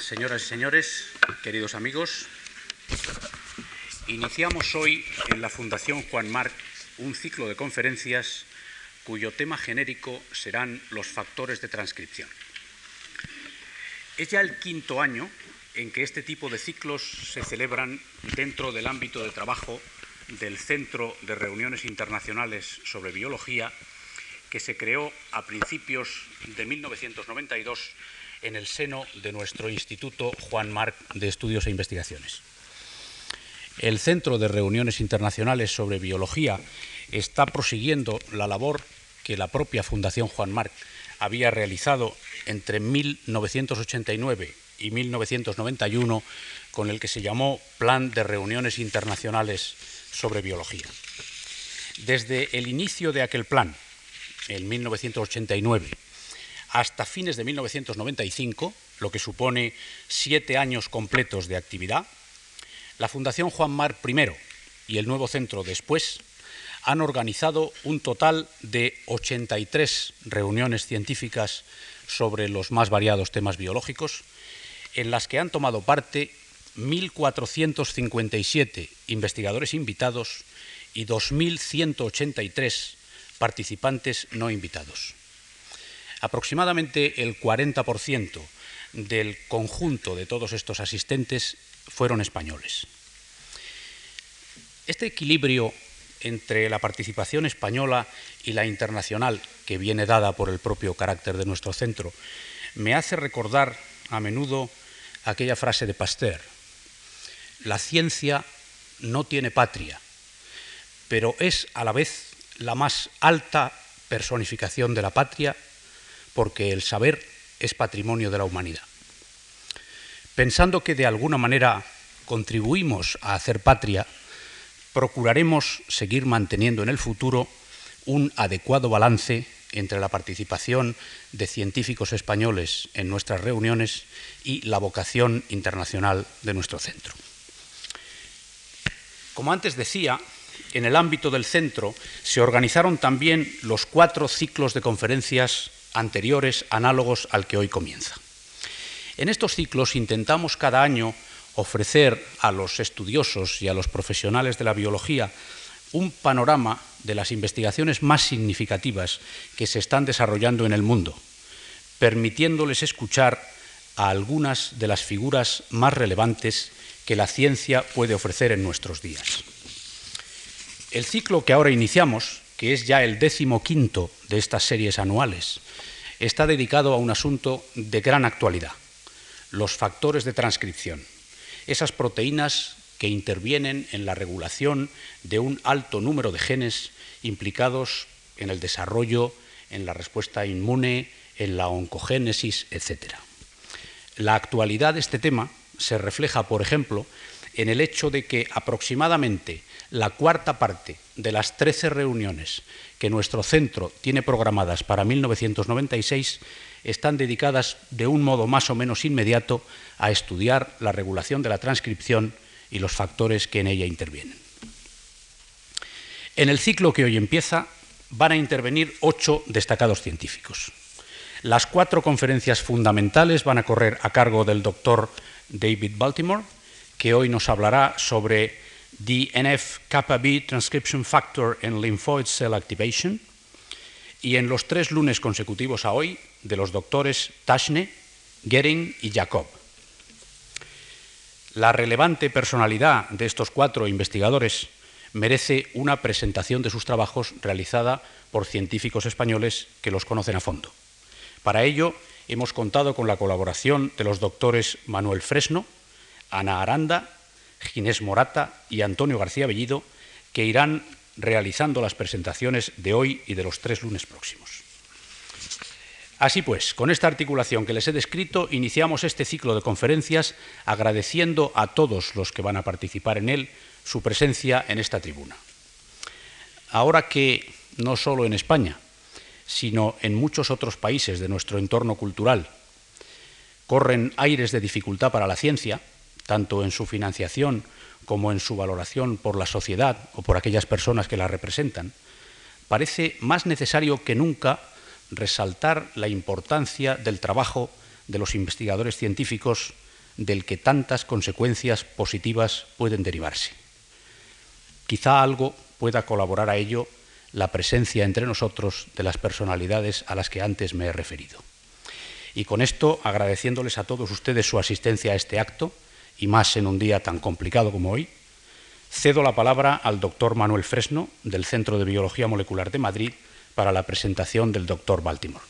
señoras y señores, queridos amigos. Iniciamos hoy en la Fundación Juan Marc un ciclo de conferencias cuyo tema genérico serán los factores de transcripción. Es ya el quinto año en que este tipo de ciclos se celebran dentro del ámbito de trabajo del Centro de Reuniones Internacionales sobre Biología, que se creó a principios de 1992 en el seno de nuestro Instituto Juan Marc de Estudios e Investigaciones. El Centro de Reuniones Internacionales sobre Biología está prosiguiendo la labor que la propia Fundación Juan Marc había realizado entre 1989 y 1991 con el que se llamó Plan de Reuniones Internacionales sobre Biología. Desde el inicio de aquel plan, en 1989, hasta fines de 1995, lo que supone siete años completos de actividad, la Fundación Juan Mar I y el nuevo centro después han organizado un total de 83 reuniones científicas sobre los más variados temas biológicos, en las que han tomado parte 1.457 investigadores invitados y 2.183 participantes no invitados. Aproximadamente el 40% del conjunto de todos estos asistentes fueron españoles. Este equilibrio entre la participación española y la internacional, que viene dada por el propio carácter de nuestro centro, me hace recordar a menudo aquella frase de Pasteur. La ciencia no tiene patria, pero es a la vez la más alta personificación de la patria porque el saber es patrimonio de la humanidad. Pensando que de alguna manera contribuimos a hacer patria, procuraremos seguir manteniendo en el futuro un adecuado balance entre la participación de científicos españoles en nuestras reuniones y la vocación internacional de nuestro centro. Como antes decía, en el ámbito del centro se organizaron también los cuatro ciclos de conferencias anteriores análogos al que hoy comienza. En estos ciclos intentamos cada año ofrecer a los estudiosos y a los profesionales de la biología un panorama de las investigaciones más significativas que se están desarrollando en el mundo, permitiéndoles escuchar a algunas de las figuras más relevantes que la ciencia puede ofrecer en nuestros días. El ciclo que ahora iniciamos, que es ya el décimo quinto de estas series anuales, está dedicado a un asunto de gran actualidad, los factores de transcripción, esas proteínas que intervienen en la regulación de un alto número de genes implicados en el desarrollo, en la respuesta inmune, en la oncogénesis, etc. La actualidad de este tema se refleja, por ejemplo, en el hecho de que aproximadamente la cuarta parte de las 13 reuniones que nuestro centro tiene programadas para 1996 están dedicadas de un modo más o menos inmediato a estudiar la regulación de la transcripción y los factores que en ella intervienen. En el ciclo que hoy empieza van a intervenir ocho destacados científicos. Las cuatro conferencias fundamentales van a correr a cargo del doctor David Baltimore, que hoy nos hablará sobre kappa B transcription factor en lymphoid cell activation, y en los tres lunes consecutivos a hoy de los doctores Tashne, Gering y Jacob. La relevante personalidad de estos cuatro investigadores merece una presentación de sus trabajos realizada por científicos españoles que los conocen a fondo. Para ello, hemos contado con la colaboración de los doctores Manuel Fresno, Ana Aranda, Ginés Morata y Antonio García Bellido, que irán realizando las presentaciones de hoy y de los tres lunes próximos. Así pues, con esta articulación que les he descrito, iniciamos este ciclo de conferencias agradeciendo a todos los que van a participar en él su presencia en esta tribuna. Ahora que no solo en España, sino en muchos otros países de nuestro entorno cultural corren aires de dificultad para la ciencia, tanto en su financiación como en su valoración por la sociedad o por aquellas personas que la representan, parece más necesario que nunca resaltar la importancia del trabajo de los investigadores científicos del que tantas consecuencias positivas pueden derivarse. Quizá algo pueda colaborar a ello la presencia entre nosotros de las personalidades a las que antes me he referido. Y con esto, agradeciéndoles a todos ustedes su asistencia a este acto, y más en un día tan complicado como hoy, cedo la palabra al doctor Manuel Fresno, del Centro de Biología Molecular de Madrid, para la presentación del doctor Baltimore.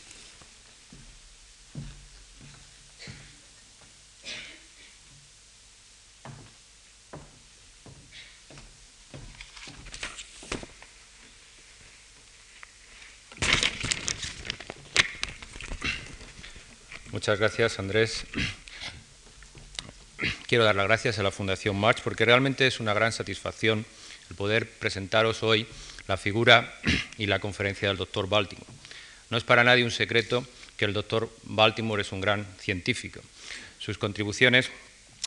Muchas gracias, Andrés. Quiero dar las gracias a la Fundación March porque realmente es una gran satisfacción el poder presentaros hoy la figura y la conferencia del doctor Baltimore. No es para nadie un secreto que el doctor Baltimore es un gran científico. Sus contribuciones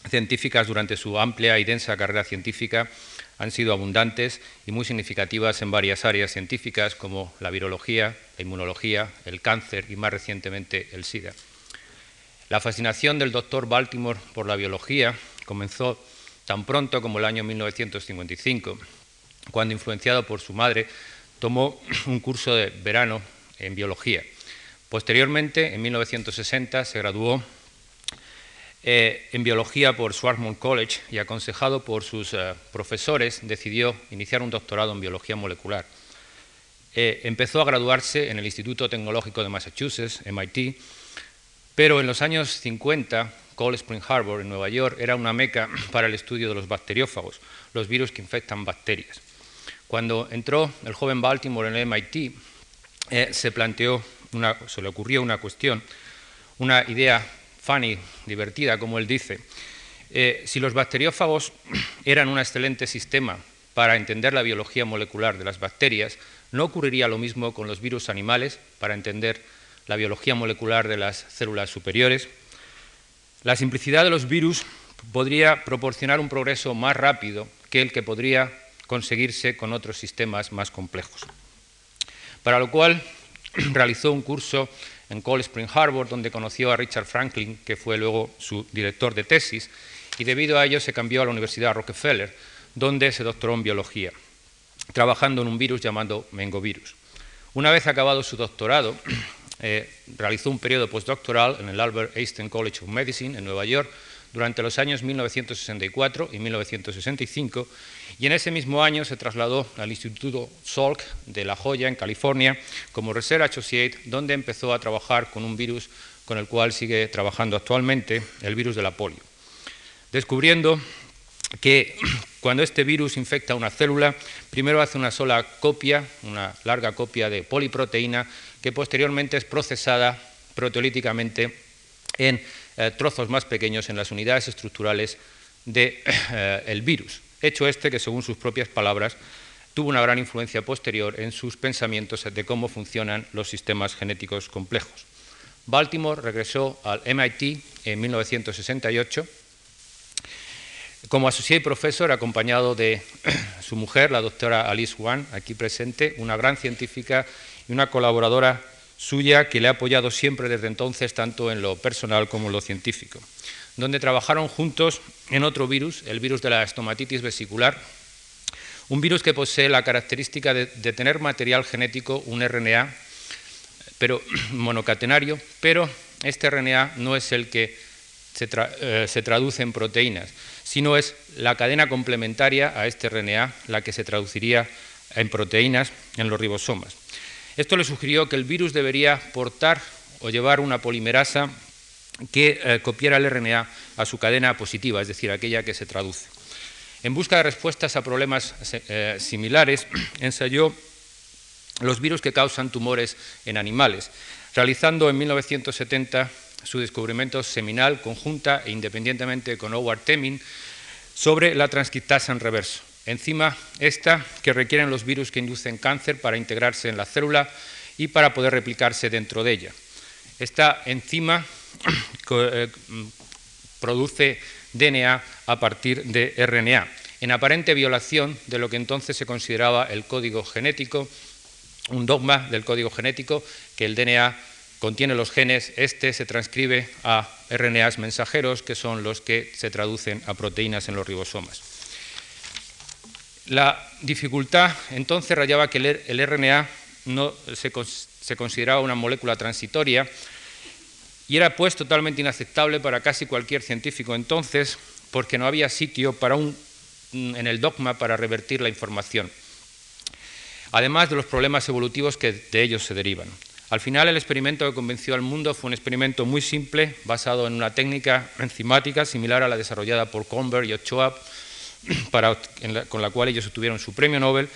científicas durante su amplia y densa carrera científica han sido abundantes y muy significativas en varias áreas científicas como la virología, la inmunología, el cáncer y más recientemente el SIDA. La fascinación del doctor Baltimore por la biología comenzó tan pronto como el año 1955, cuando, influenciado por su madre, tomó un curso de verano en biología. Posteriormente, en 1960, se graduó eh, en biología por Swarthmore College y, aconsejado por sus eh, profesores, decidió iniciar un doctorado en biología molecular. Eh, empezó a graduarse en el Instituto Tecnológico de Massachusetts, MIT, pero en los años 50, Cold Spring Harbor, en Nueva York, era una meca para el estudio de los bacteriófagos, los virus que infectan bacterias. Cuando entró el joven Baltimore en el MIT, eh, se planteó, se le ocurrió una cuestión, una idea funny, divertida, como él dice. Eh, si los bacteriófagos eran un excelente sistema para entender la biología molecular de las bacterias, ¿no ocurriría lo mismo con los virus animales para entender la biología molecular de las células superiores. La simplicidad de los virus podría proporcionar un progreso más rápido que el que podría conseguirse con otros sistemas más complejos. Para lo cual realizó un curso en Cold Spring Harbor, donde conoció a Richard Franklin, que fue luego su director de tesis, y debido a ello se cambió a la Universidad Rockefeller, donde se doctoró en biología, trabajando en un virus llamado mengovirus. Una vez acabado su doctorado, eh, realizó un periodo postdoctoral en el Albert Einstein College of Medicine en Nueva York durante los años 1964 y 1965 y en ese mismo año se trasladó al Instituto Salk de La Joya, en California, como Research Associate, donde empezó a trabajar con un virus con el cual sigue trabajando actualmente, el virus de la polio, descubriendo que cuando este virus infecta una célula, primero hace una sola copia, una larga copia de poliproteína, que posteriormente es procesada proteolíticamente en eh, trozos más pequeños en las unidades estructurales del de, eh, virus. Hecho este que, según sus propias palabras, tuvo una gran influencia posterior en sus pensamientos de cómo funcionan los sistemas genéticos complejos. Baltimore regresó al MIT en 1968 como associate profesor acompañado de su mujer, la doctora Alice Wan, aquí presente, una gran científica una colaboradora suya que le ha apoyado siempre desde entonces, tanto en lo personal como en lo científico, donde trabajaron juntos en otro virus, el virus de la estomatitis vesicular, un virus que posee la característica de, tener material genético, un RNA, pero monocatenario, pero este RNA no es el que se, eh, se traduce en proteínas, sino es la cadena complementaria a este RNA la que se traduciría en proteínas en los ribosomas. Esto le sugirió que el virus debería portar o llevar una polimerasa que eh, copiara el RNA a su cadena positiva, es decir, aquella que se traduce. En busca de respuestas a problemas eh, similares, ensayó los virus que causan tumores en animales, realizando en 1970 su descubrimiento seminal, conjunta e independientemente con Howard Temin, sobre la transcriptasa en reverso enzima esta que requieren los virus que inducen cáncer para integrarse en la célula y para poder replicarse dentro de ella. Esta enzima eh, produce DNA a partir de RNA, en aparente violación de lo que entonces se consideraba el código genético, un dogma del código genético, que el DNA contiene los genes, este se transcribe a RNAs mensajeros, que son los que se traducen a proteínas en los ribosomas. La dificultad entonces rayaba que el, RNA no se, consideraba una molécula transitoria y era pues totalmente inaceptable para casi cualquier científico entonces porque no había sitio para un, en el dogma para revertir la información, además de los problemas evolutivos que de ellos se derivan. Al final, el experimento que convenció al mundo fue un experimento muy simple, basado en una técnica enzimática similar a la desarrollada por Conver y Ochoa, con la cual ellos obtuvieron su premio Nobel,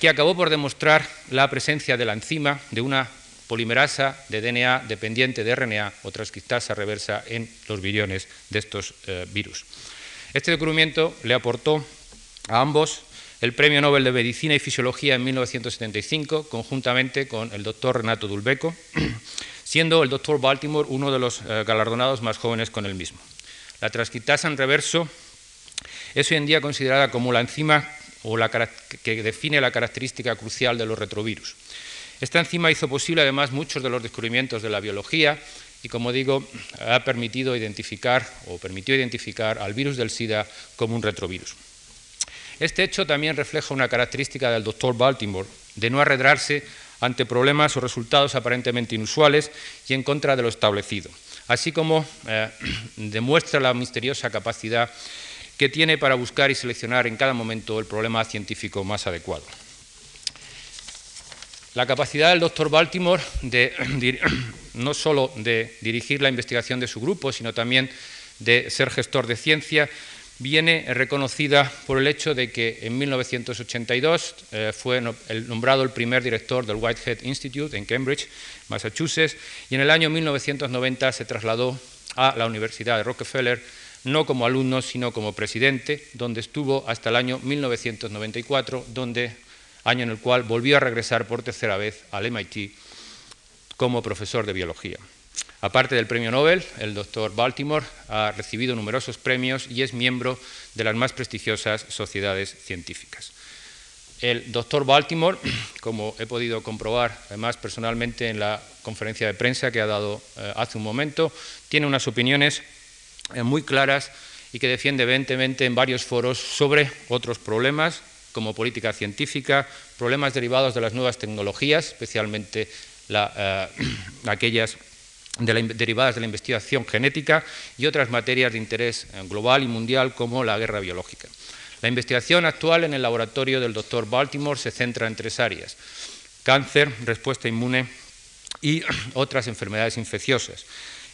que acabó por demostrar la presencia de la enzima de una polimerasa de DNA dependiente de RNA o transcriptasa reversa en los billones de estos eh, virus. Este descubrimiento le aportó a ambos el Premio Nobel de Medicina y Fisiología en 1975, conjuntamente con el doctor Renato Dulbeco, siendo el doctor Baltimore uno de los eh, galardonados más jóvenes con el mismo. La transcriptasa en reverso es hoy en día considerada como la enzima o la que define la característica crucial de los retrovirus. Esta enzima hizo posible además muchos de los descubrimientos de la biología y, como digo, ha permitido identificar o permitió identificar al virus del SIDA como un retrovirus. Este hecho también refleja una característica del doctor Baltimore, de no arredrarse ante problemas o resultados aparentemente inusuales y en contra de lo establecido, así como eh, demuestra la misteriosa capacidad que tiene para buscar y seleccionar en cada momento el problema científico más adecuado. La capacidad del doctor Baltimore de, no solo de dirigir la investigación de su grupo, sino también de ser gestor de ciencia, viene reconocida por el hecho de que en 1982 eh, fue nombrado el primer director del Whitehead Institute en Cambridge, Massachusetts, y en el año 1990 se trasladó a la Universidad de Rockefeller, no como alumno, sino como presidente, donde estuvo hasta el año 1994, donde año en el cual volvió a regresar por tercera vez al MIT como profesor de biología. Aparte del premio Nobel, el doctor Baltimore ha recibido numerosos premios y es miembro de las más prestigiosas sociedades científicas. El doctor Baltimore, como he podido comprobar además personalmente en la conferencia de prensa que ha dado eh, hace un momento, tiene unas opiniones muy claras y que defiende evidentemente en varios foros sobre otros problemas como política científica, problemas derivados de las nuevas tecnologías, especialmente eh, aquellas derivadas de la investigación genética y otras materias de interés eh, global y mundial como la guerra biológica. La investigación actual en el laboratorio del doctor Baltimore se centra en tres áreas, cáncer, respuesta inmune y otras enfermedades infecciosas.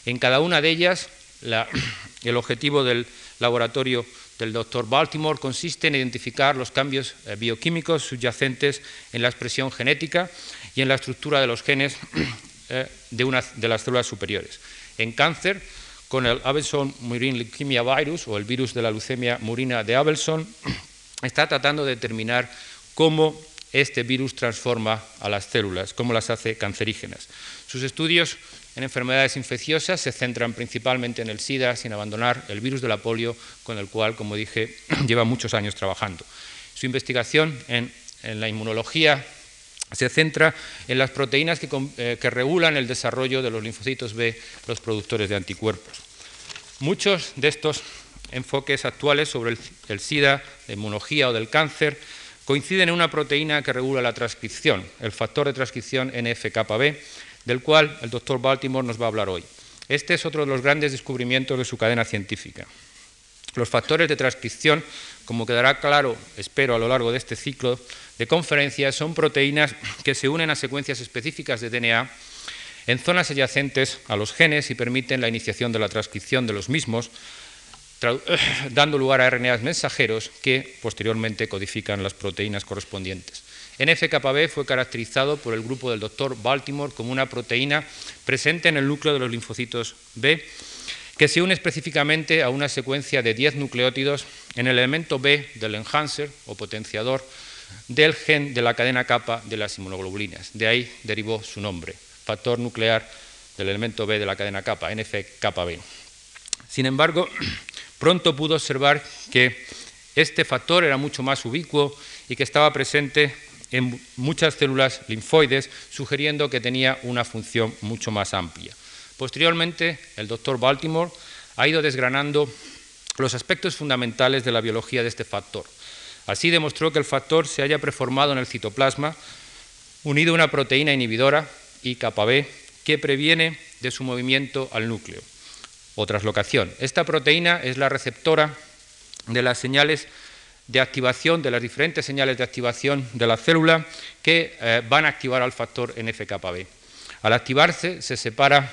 En cada una de ellas, el objetivo del laboratorio del doctor Baltimore consiste en identificar los cambios eh, bioquímicos subyacentes en la expresión genética y en la estructura de los genes eh, de, una, de las células superiores. En cáncer, con el Abelson Murine Leukemia Virus o el virus de la leucemia murina de Abelson, está tratando de determinar cómo este virus transforma a las células, cómo las hace cancerígenas. Sus estudios en enfermedades infecciosas se centran principalmente en el SIDA, sin abandonar el virus de la polio, con el cual, como dije, lleva muchos años trabajando. Su investigación en, la inmunología se centra en las proteínas eh, que, regulan el desarrollo de los linfocitos B, los productores de anticuerpos. Muchos de estos enfoques actuales sobre el, SIDA, la inmunología o del cáncer coinciden en una proteína que regula la transcripción, el factor de transcripción NFKB, del cual el doctor Baltimore nos va a hablar hoy. Este es otro de los grandes descubrimientos de su cadena científica. Los factores de transcripción, como quedará claro, espero, a lo largo de este ciclo de conferencias, son proteínas que se unen a secuencias específicas de DNA en zonas adyacentes a los genes y permiten la iniciación de la transcripción de los mismos, dando lugar a RNAs mensajeros que posteriormente codifican las proteínas correspondientes. NFKB fue caracterizado por el grupo del doctor Baltimore como una proteína presente en el núcleo de los linfocitos B que se une específicamente a una secuencia de 10 nucleótidos en el elemento B del enhancer o potenciador del gen de la cadena kappa de las inmunoglobulinas. De ahí derivó su nombre, factor nuclear del elemento B de la cadena kappa, NFKB. Sin embargo, pronto pudo observar que este factor era mucho más ubicuo y que estaba presente en muchas células linfoides, sugiriendo que tenía una función mucho más amplia. Posteriormente, el doctor Baltimore ha ido desgranando los aspectos fundamentales de la biología de este factor. Así demostró que el factor se haya preformado en el citoplasma, unido a una proteína inhibidora, IKB, que previene de su movimiento al núcleo o traslocación. Esta proteína es la receptora de las señales de activación, de las diferentes señales de activación de la célula que eh, van a activar al factor NFKB. Al activarse, se separa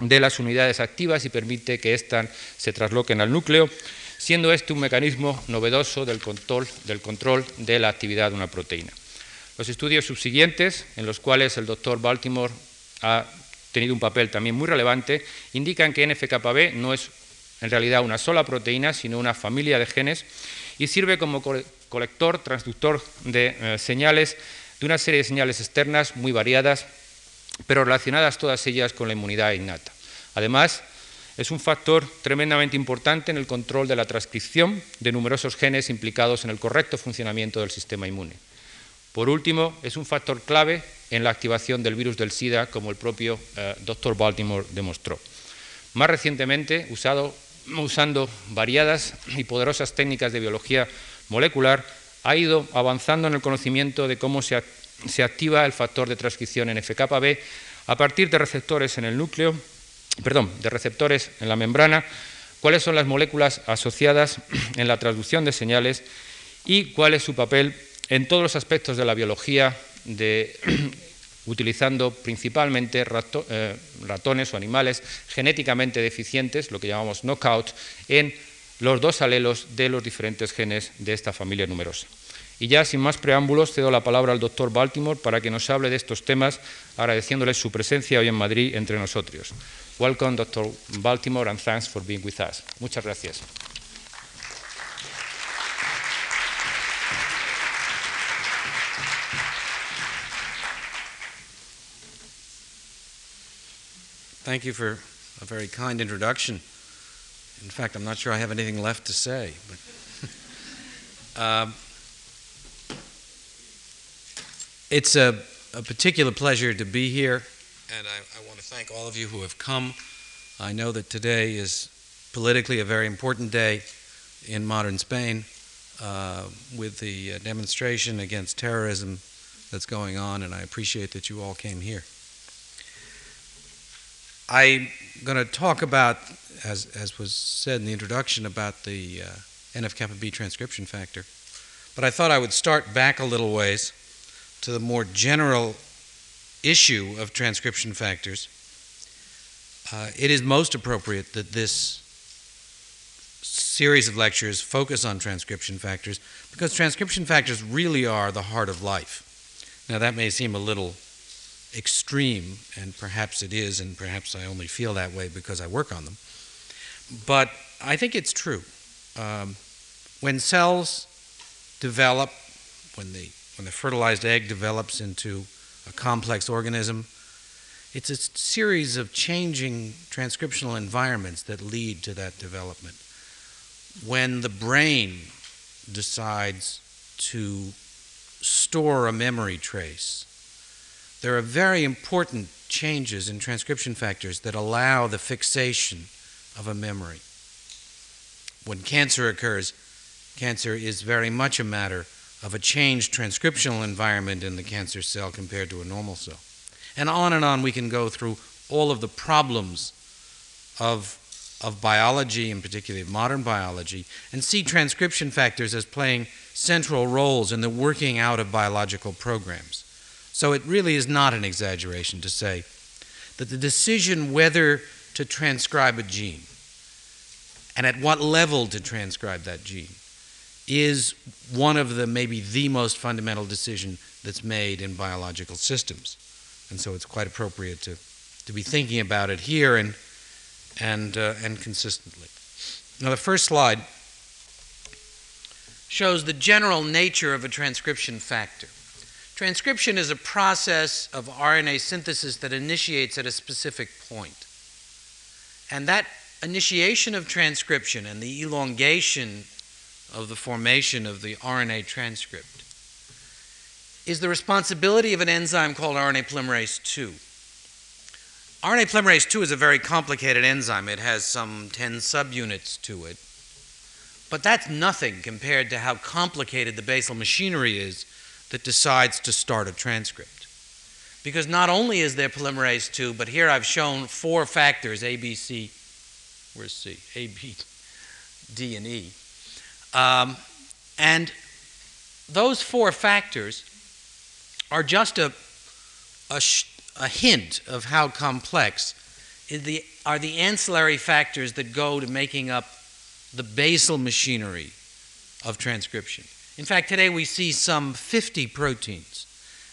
de las unidades activas y permite que éstas se trasloquen al núcleo, siendo este un mecanismo novedoso del control, del control de la actividad de una proteína. Los estudios subsiguientes, en los cuales el doctor Baltimore ha tenido un papel también muy relevante, indican que NFKB no es en realidad una sola proteína, sino una familia de genes y sirve como colector, transductor de eh, señales, de una serie de señales externas muy variadas, pero relacionadas todas ellas con la inmunidad innata. Además, es un factor tremendamente importante en el control de la transcripción de numerosos genes implicados en el correcto funcionamiento del sistema inmune. Por último, es un factor clave en la activación del virus del SIDA, como el propio eh, doctor Baltimore demostró. Más recientemente, usado usando variadas y poderosas técnicas de biología molecular, ha ido avanzando en el conocimiento de cómo se, activa el factor de transcripción en FKB a partir de receptores en el núcleo, perdón, de receptores en la membrana, cuáles son las moléculas asociadas en la traducción de señales y cuál es su papel en todos los aspectos de la biología de utilizando principalmente eh, ratones o animales genéticamente deficientes, lo que llamamos knockout, en los dos alelos de los diferentes genes de esta familia numerosa. Y ya sin más preámbulos, cedo la palabra al doctor Baltimore para que nos hable de estos temas, agradeciéndole su presencia hoy en Madrid entre nosotros. Welcome, Dr. Baltimore, and thanks for being with us. Muchas gracias. Thank you for a very kind introduction. In fact, I'm not sure I have anything left to say. But um, it's a, a, particular pleasure to be here, and I, I want to thank all of you who have come. I know that today is politically a very important day in modern Spain uh, with the uh, demonstration against terrorism that's going on, and I appreciate that you all came here. I'm going to talk about, as, as was said in the introduction, about the uh, NF kappa B transcription factor. But I thought I would start back a little ways to the more general issue of transcription factors. Uh, it is most appropriate that this series of lectures focus on transcription factors because transcription factors really are the heart of life. Now, that may seem a little extreme, and perhaps it is, and perhaps I only feel that way because I work on them. But I think it's true. Um, when cells develop, when the, when the fertilized egg develops into a complex organism, it's a series of changing transcriptional environments that lead to that development. When the brain decides to store a memory trace, there are very important changes in transcription factors that allow the fixation of a memory. When cancer occurs, cancer is very much a matter of a changed transcriptional environment in the cancer cell compared to a normal cell. And on and on we can go through all of the problems of, of biology, and particularly of modern biology, and see transcription factors as playing central roles in the working out of biological programs. So it really is not an exaggeration to say that the decision whether to transcribe a gene and at what level to transcribe that gene is one of the maybe the most fundamental decision that's made in biological systems. And so it's quite appropriate to, to be thinking about it here and, and, uh, and consistently. Now, the first slide shows the general nature of a transcription factor. Transcription is a process of RNA synthesis that initiates at a specific point. And that initiation of transcription and the elongation of the formation of the RNA transcript is the responsibility of an enzyme called RNA polymerase II. RNA polymerase II is a very complicated enzyme. It has some 10 subunits to it. But that's nothing compared to how complicated the basal machinery is that decides to start a transcript. Because not only is there polymerase 2, but here I've shown four factors A, B, C, where's C? A, B, D, and E. Um, and those four factors are just a, a, a hint of how complex the, are the ancillary factors that go to making up the basal machinery of transcription. In fact, today we see some 50 proteins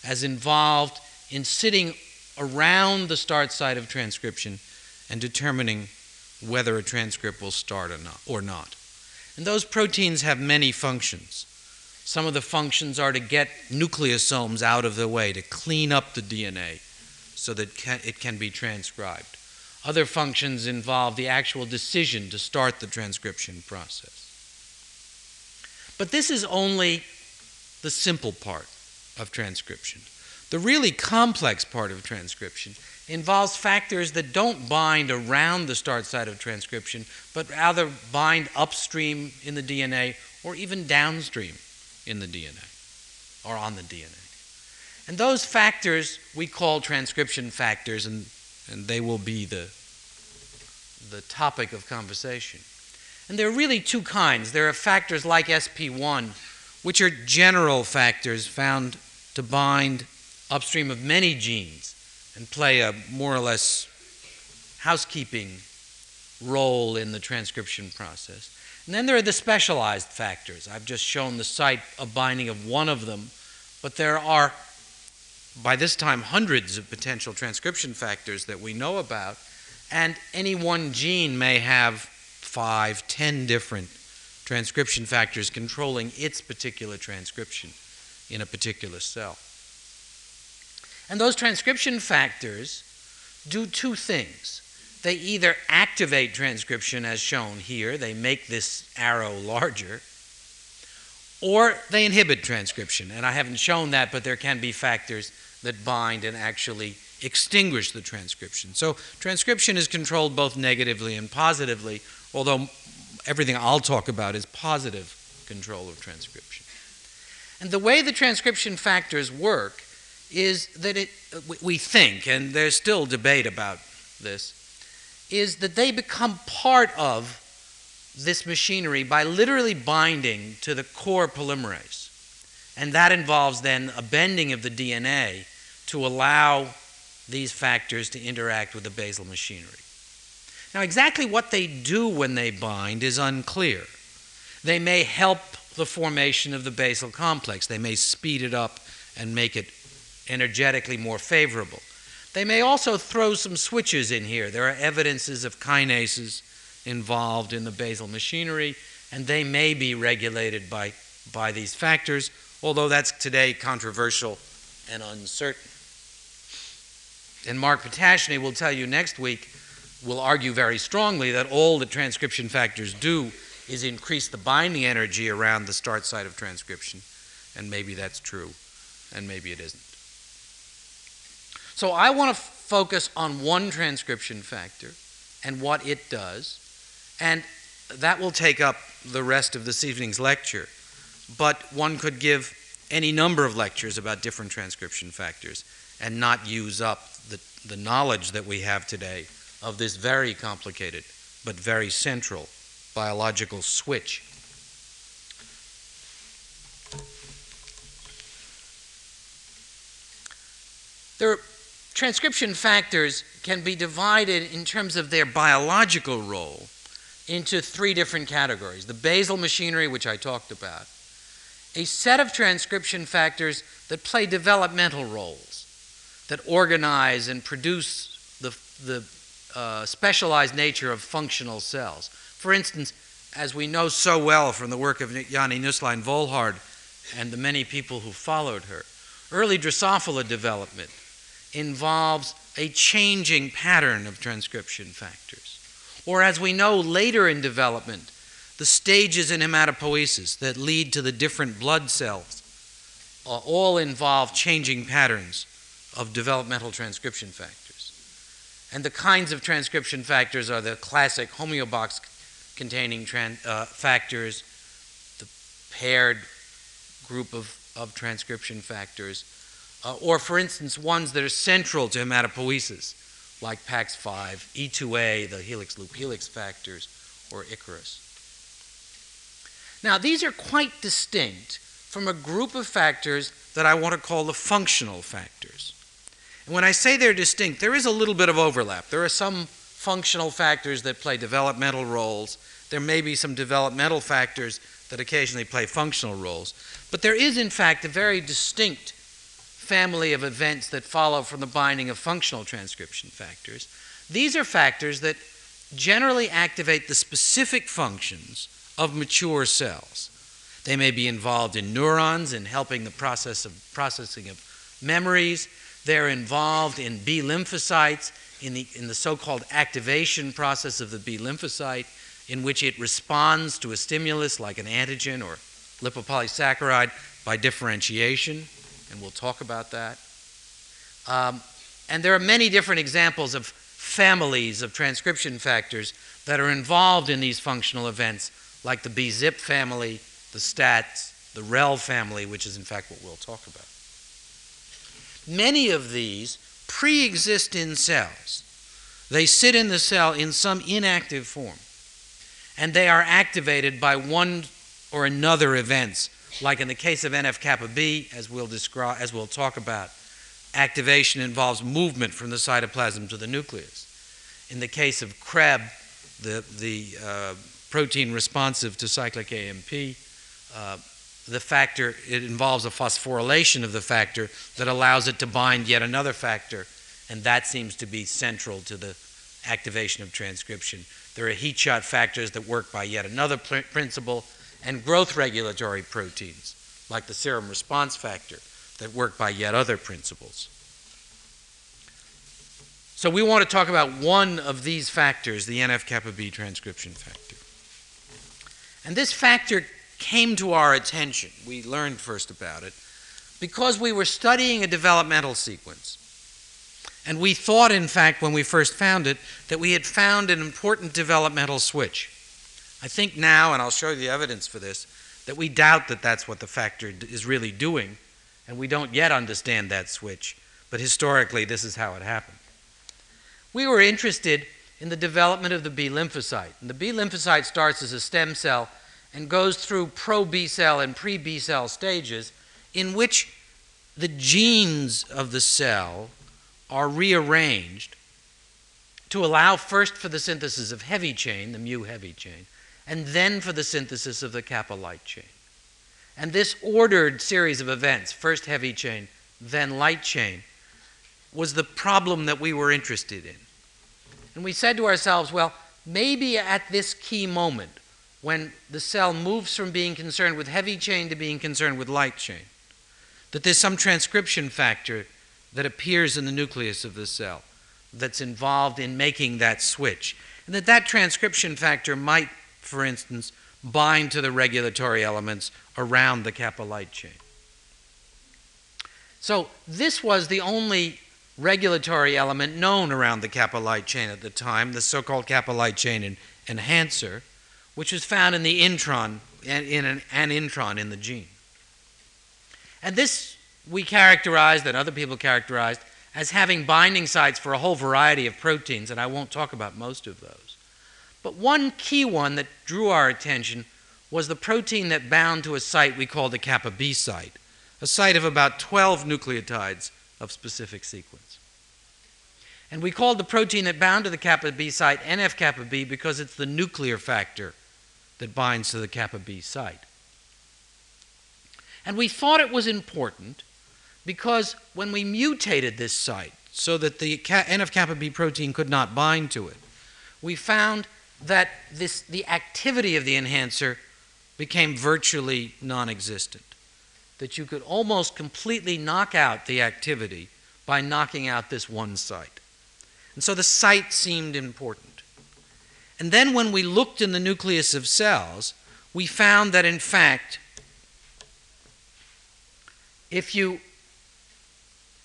as involved in sitting around the start site of transcription and determining whether a transcript will start or not. Or not. And those proteins have many functions. Some of the functions are to get nucleosomes out of the way, to clean up the DNA so that it can be transcribed. Other functions involve the actual decision to start the transcription process. But this is only the simple part of transcription. The really complex part of transcription involves factors that don't bind around the start site of transcription, but rather bind upstream in the DNA or even downstream in the DNA or on the DNA. And those factors we call transcription factors, and, and they will be the, the topic of conversation. And there are really two kinds. There are factors like SP1, which are general factors found to bind upstream of many genes and play a more or less housekeeping role in the transcription process. And then there are the specialized factors. I've just shown the site of binding of one of them, but there are by this time hundreds of potential transcription factors that we know about, and any one gene may have five, ten different transcription factors controlling its particular transcription in a particular cell. And those transcription factors do two things. They either activate transcription, as shown here, they make this arrow larger, or they inhibit transcription. And I haven't shown that, but there can be factors that bind and actually extinguish the transcription. So transcription is controlled both negatively and positively, although everything I'll talk about is positive control of transcription. And the way the transcription factors work is that it, we think, and there's still debate about this, is that they become part of this machinery by literally binding to the core polymerase. And that involves then a bending of the DNA to allow these factors to interact with the basal machinery. Now, exactly what they do when they bind is unclear. They may help the formation of the basal complex, they may speed it up and make it energetically more favorable. They may also throw some switches in here. There are evidences of kinases involved in the basal machinery, and they may be regulated by, by these factors, although that's today controversial and uncertain. And Mark Ptashne will tell you next week, will argue very strongly that all the transcription factors do is increase the binding energy around the start site of transcription. And maybe that's true, and maybe it isn't. So I want to focus on one transcription factor and what it does, and that will take up the rest of this evening's lecture. But one could give any number of lectures about different transcription factors and not use up the, the knowledge that we have today of this very complicated but very central biological switch. There transcription factors can be divided in terms of their biological role into three different categories the basal machinery, which I talked about, a set of transcription factors that play developmental roles, that organize and produce the, the uh, specialized nature of functional cells. For instance, as we know so well from the work of Janne Nusslein Volhard and the many people who followed her, early Drosophila development involves a changing pattern of transcription factors. Or, as we know later in development, the stages in hematopoiesis that lead to the different blood cells uh, all involve changing patterns of developmental transcription factors. And the kinds of transcription factors are the classic homeobox containing uh, factors, the paired group of, of transcription factors, uh, or for instance, ones that are central to hematopoiesis, like PAX5, E2A, the helix loop helix factors, or Ikaros. Now, these are quite distinct from a group of factors that I want to call the functional factors. When I say they're distinct, there is a little bit of overlap. There are some functional factors that play developmental roles. There may be some developmental factors that occasionally play functional roles. But there is, in fact, a very distinct family of events that follow from the binding of functional transcription factors. These are factors that generally activate the specific functions of mature cells. They may be involved in neurons in helping the process of processing of memories. They're involved in B lymphocytes in the, in the so called activation process of the B lymphocyte, in which it responds to a stimulus like an antigen or lipopolysaccharide by differentiation, and we'll talk about that. Um, and there are many different examples of families of transcription factors that are involved in these functional events, like the B-ZIP family, the STATs, the REL family, which is in fact what we'll talk about. Many of these pre exist in cells. They sit in the cell in some inactive form, and they are activated by one or another events, like in the case of NF kappa B, as we'll, describe, as we'll talk about. Activation involves movement from the cytoplasm to the nucleus. In the case of CREB, the, the uh, protein responsive to cyclic AMP, uh, the factor, it involves a phosphorylation of the factor that allows it to bind yet another factor, and that seems to be central to the activation of transcription. There are heat shock factors that work by yet another pr- principle, and growth regulatory proteins, like the serum response factor, that work by yet other principles. So we want to talk about one of these factors, the NF kappa B transcription factor. And this factor came to our attention, we learned first about it, because we were studying a developmental sequence. And we thought, in fact, when we first found it, that we had found an important developmental switch. I think now, and I'll show you the evidence for this, that we doubt that that's what the factor is really doing, and we don't yet understand that switch, but historically, this is how it happened. We were interested in the development of the B lymphocyte. And the B lymphocyte starts as a stem cell and goes through pro B cell and pre B cell stages in which the genes of the cell are rearranged to allow first for the synthesis of heavy chain, the mu heavy chain, and then for the synthesis of the kappa light chain. And this ordered series of events, first heavy chain, then light chain, was the problem that we were interested in. And we said to ourselves, well, maybe at this key moment, when the cell moves from being concerned with heavy chain to being concerned with light chain. That there's some transcription factor that appears in the nucleus of the cell that's involved in making that switch. And that that transcription factor might, for instance, bind to the regulatory elements around the kappa light chain. So this was the only regulatory element known around the kappa light chain at the time, the so-called kappa light chain enhancer which is found in the intron, in an, an intron in the gene. And this we characterized, and other people characterized, as having binding sites for a whole variety of proteins, and I won't talk about most of those. But one key one that drew our attention was the protein that bound to a site we call the kappa B site, a site of about 12 nucleotides of specific sequence. And we called the protein that bound to the kappa B site NF kappa B because it's the nuclear factor that binds to the kappa B site. And we thought it was important because when we mutated this site so that the NF kappa B protein could not bind to it, we found that this, the activity of the enhancer became virtually non existent. That you could almost completely knock out the activity by knocking out this one site. And so the site seemed important. And then when we looked in the nucleus of cells, we found that in fact, if you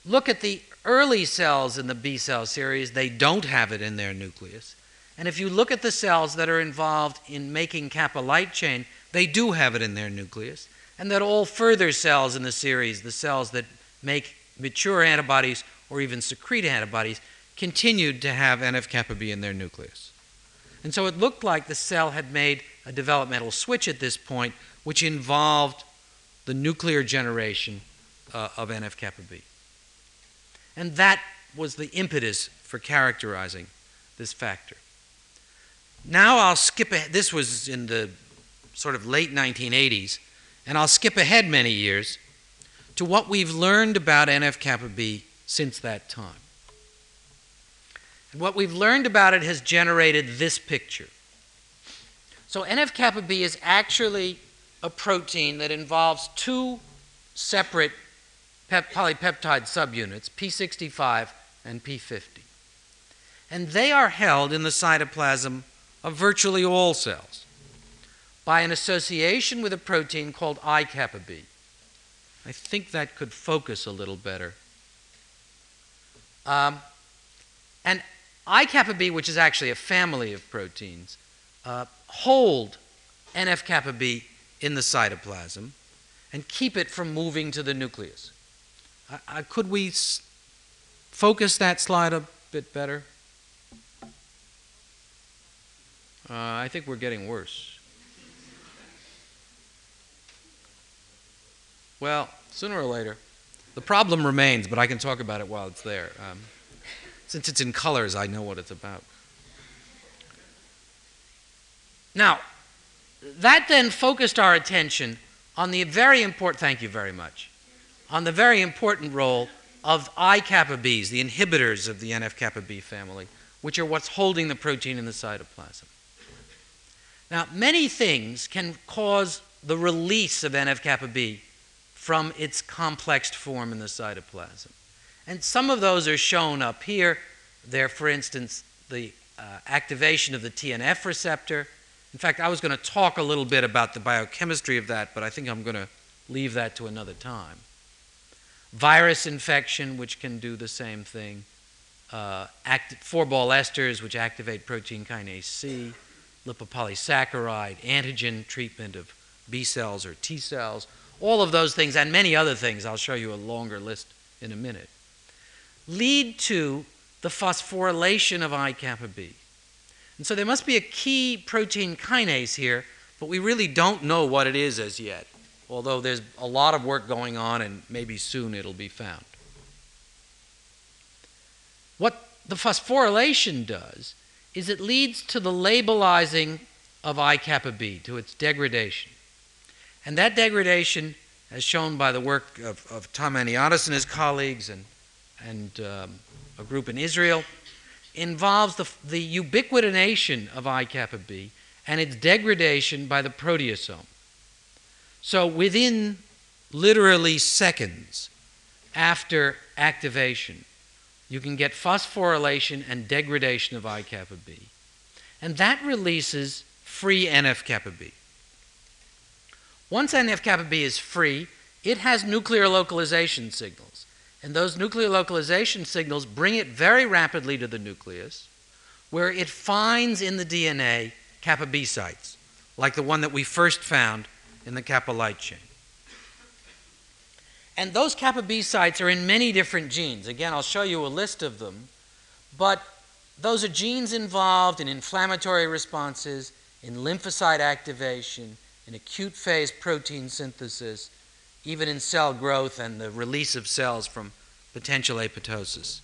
look at the early cells in the B cell series, they don't have it in their nucleus. And if you look at the cells that are involved in making kappa light chain, they do have it in their nucleus. And that all further cells in the series, the cells that make mature antibodies or even secrete antibodies, continued to have NF kappa B in their nucleus. And so it looked like the cell had made a developmental switch at this point, which involved the nuclear generation uh, of NF kappa B. And that was the impetus for characterizing this factor. Now I'll skip ahead. This was in the sort of late 1980s, and I'll skip ahead many years to what we've learned about NF kappa B since that time. And what we've learned about it has generated this picture. So NF kappa B is actually a protein that involves two separate polypeptide subunits, P65 and P50. And they are held in the cytoplasm of virtually all cells by an association with a protein called I kappa B. I think that could focus a little better. Um, and I kappa B, which is actually a family of proteins, uh, hold NF kappa B in the cytoplasm and keep it from moving to the nucleus. Could we focus that slide a bit better? Uh, I think we're getting worse. Well, sooner or later, the problem remains, but I can talk about it while it's there. Um, since it's in colors, I know what it's about. Now, that then focused our attention on the very important, thank you very much, on the very important role of I kappa Bs, the inhibitors of the NF kappa B family, which are what's holding the protein in the cytoplasm. Now, many things can cause the release of NF kappa B from its complexed form in the cytoplasm. And some of those are shown up here. They're, for instance, the uh, activation of the TNF receptor. In fact, I was going to talk a little bit about the biochemistry of that, but I think I'm going to leave that to another time. Virus infection, which can do the same thing. Uh, phorbol esters, which activate protein kinase C lipopolysaccharide, antigen treatment of B cells or T cells, all of those things, and many other things, I'll show you a longer list in a minute, lead to the phosphorylation of I kappa B. And so there must be a key protein kinase here, but we really don't know what it is as yet, although there's a lot of work going on and maybe soon it'll be found. What the phosphorylation does is it leads to the labilizing of I kappa B, to its degradation. And that degradation, as shown by the work of, of Tom Maniatis and his colleagues and, and um, a group in Israel, involves the, the ubiquitination of I kappa B and its degradation by the proteasome. So within literally seconds after activation, you can get phosphorylation and degradation of I kappa B. And that releases free NF kappa B. Once NF kappa B is free, it has nuclear localization signals. And those nuclear localization signals bring it very rapidly to the nucleus, where it finds in the DNA kappa B sites, like the one that we first found in the kappa light chain. And those kappa B sites are in many different genes. Again, I'll show you a list of them. But those are genes involved in inflammatory responses, in lymphocyte activation, in acute phase protein synthesis, even in cell growth and the release of cells from potential apoptosis.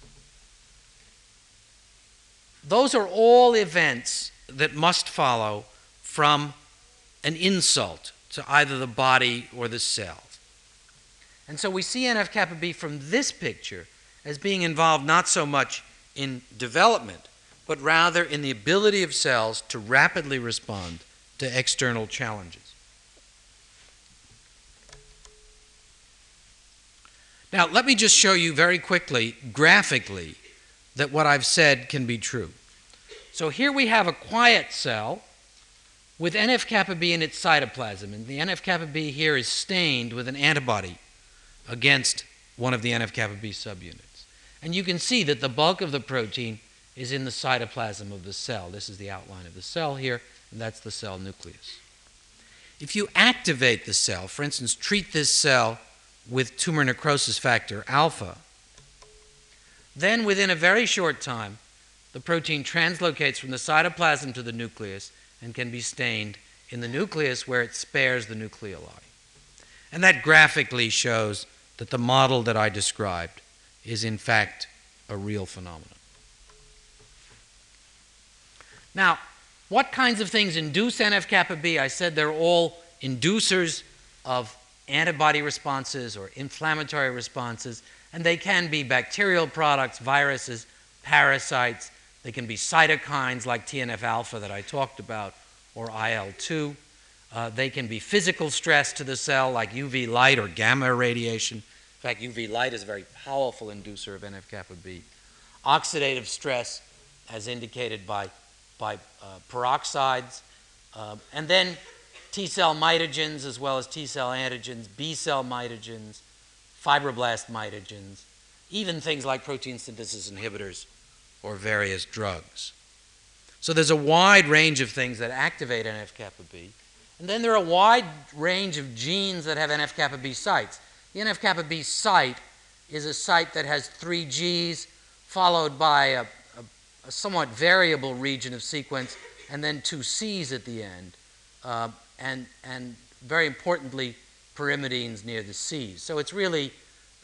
Those are all events that must follow from an insult to either the body or the cell. And so we see NF kappa B from this picture as being involved not so much in development, but rather in the ability of cells to rapidly respond to external challenges. Now, let me just show you very quickly, graphically, that what I've said can be true. So here we have a quiet cell with NF kappa B in its cytoplasm, and the NF kappa B here is stained with an antibody against one of the NF kappa B subunits. And you can see that the bulk of the protein is in the cytoplasm of the cell. This is the outline of the cell here, and that's the cell nucleus. If you activate the cell, for instance, treat this cell with tumor necrosis factor alpha, then within a very short time, the protein translocates from the cytoplasm to the nucleus and can be stained in the nucleus where it spares the nucleoli. And that graphically shows that the model that I described is in fact a real phenomenon. Now, what kinds of things induce NF kappa B? I said they're all inducers of antibody responses or inflammatory responses, and they can be bacterial products, viruses, parasites. They can be cytokines like TNF alpha that I talked about, or IL 2. Uh, they can be physical stress to the cell like UV light or gamma radiation. In fact, UV light is a very powerful inducer of NF kappa B. Oxidative stress, as indicated by, by uh, peroxides. Uh, and then T cell mitogens as well as T cell antigens, B cell mitogens, fibroblast mitogens, even things like protein synthesis inhibitors or various drugs. So there's a wide range of things that activate NF kappa B. And then there are a wide range of genes that have NF kappa B sites. The NF kappa B site is a site that has three Gs followed by a, a, a somewhat variable region of sequence and then two Cs at the end. Uh, and, and very importantly, pyrimidines near the Cs. So it's really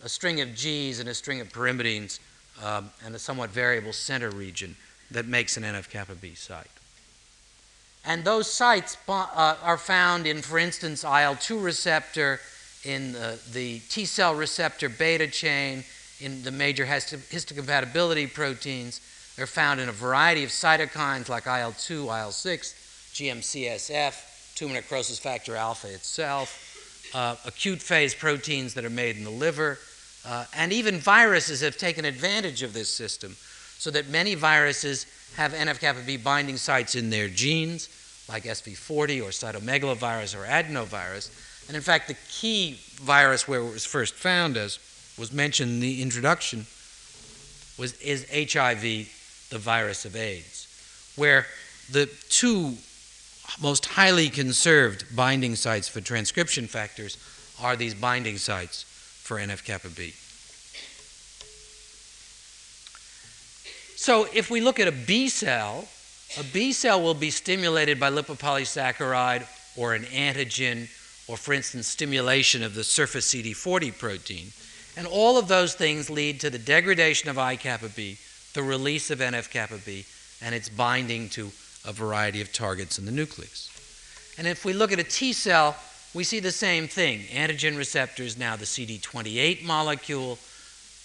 a string of Gs and a string of pyrimidines um, and a somewhat variable center region that makes an NF kappa B site. And those sites uh, are found in, for instance, IL 2 receptor, in the, the T cell receptor beta chain, in the major histocompatibility proteins. They're found in a variety of cytokines like IL 2, IL 6, GM-CSF, tumor necrosis factor alpha itself, uh, acute phase proteins that are made in the liver, uh, and even viruses have taken advantage of this system so that many viruses have NF kappa B binding sites in their genes, like SV40 or cytomegalovirus or adenovirus. And in fact, the key virus where it was first found, as was mentioned in the introduction, was, is HIV, the virus of AIDS, where the two most highly conserved binding sites for transcription factors are these binding sites for NF kappa B. So if we look at a B cell, a B cell will be stimulated by lipopolysaccharide or an antigen, or for instance, stimulation of the surface CD40 protein. And all of those things lead to the degradation of I kappa B, the release of NF kappa B, and its binding to a variety of targets in the nucleus. And if we look at a T cell, we see the same thing. Antigen receptors, now the CD28 molecule,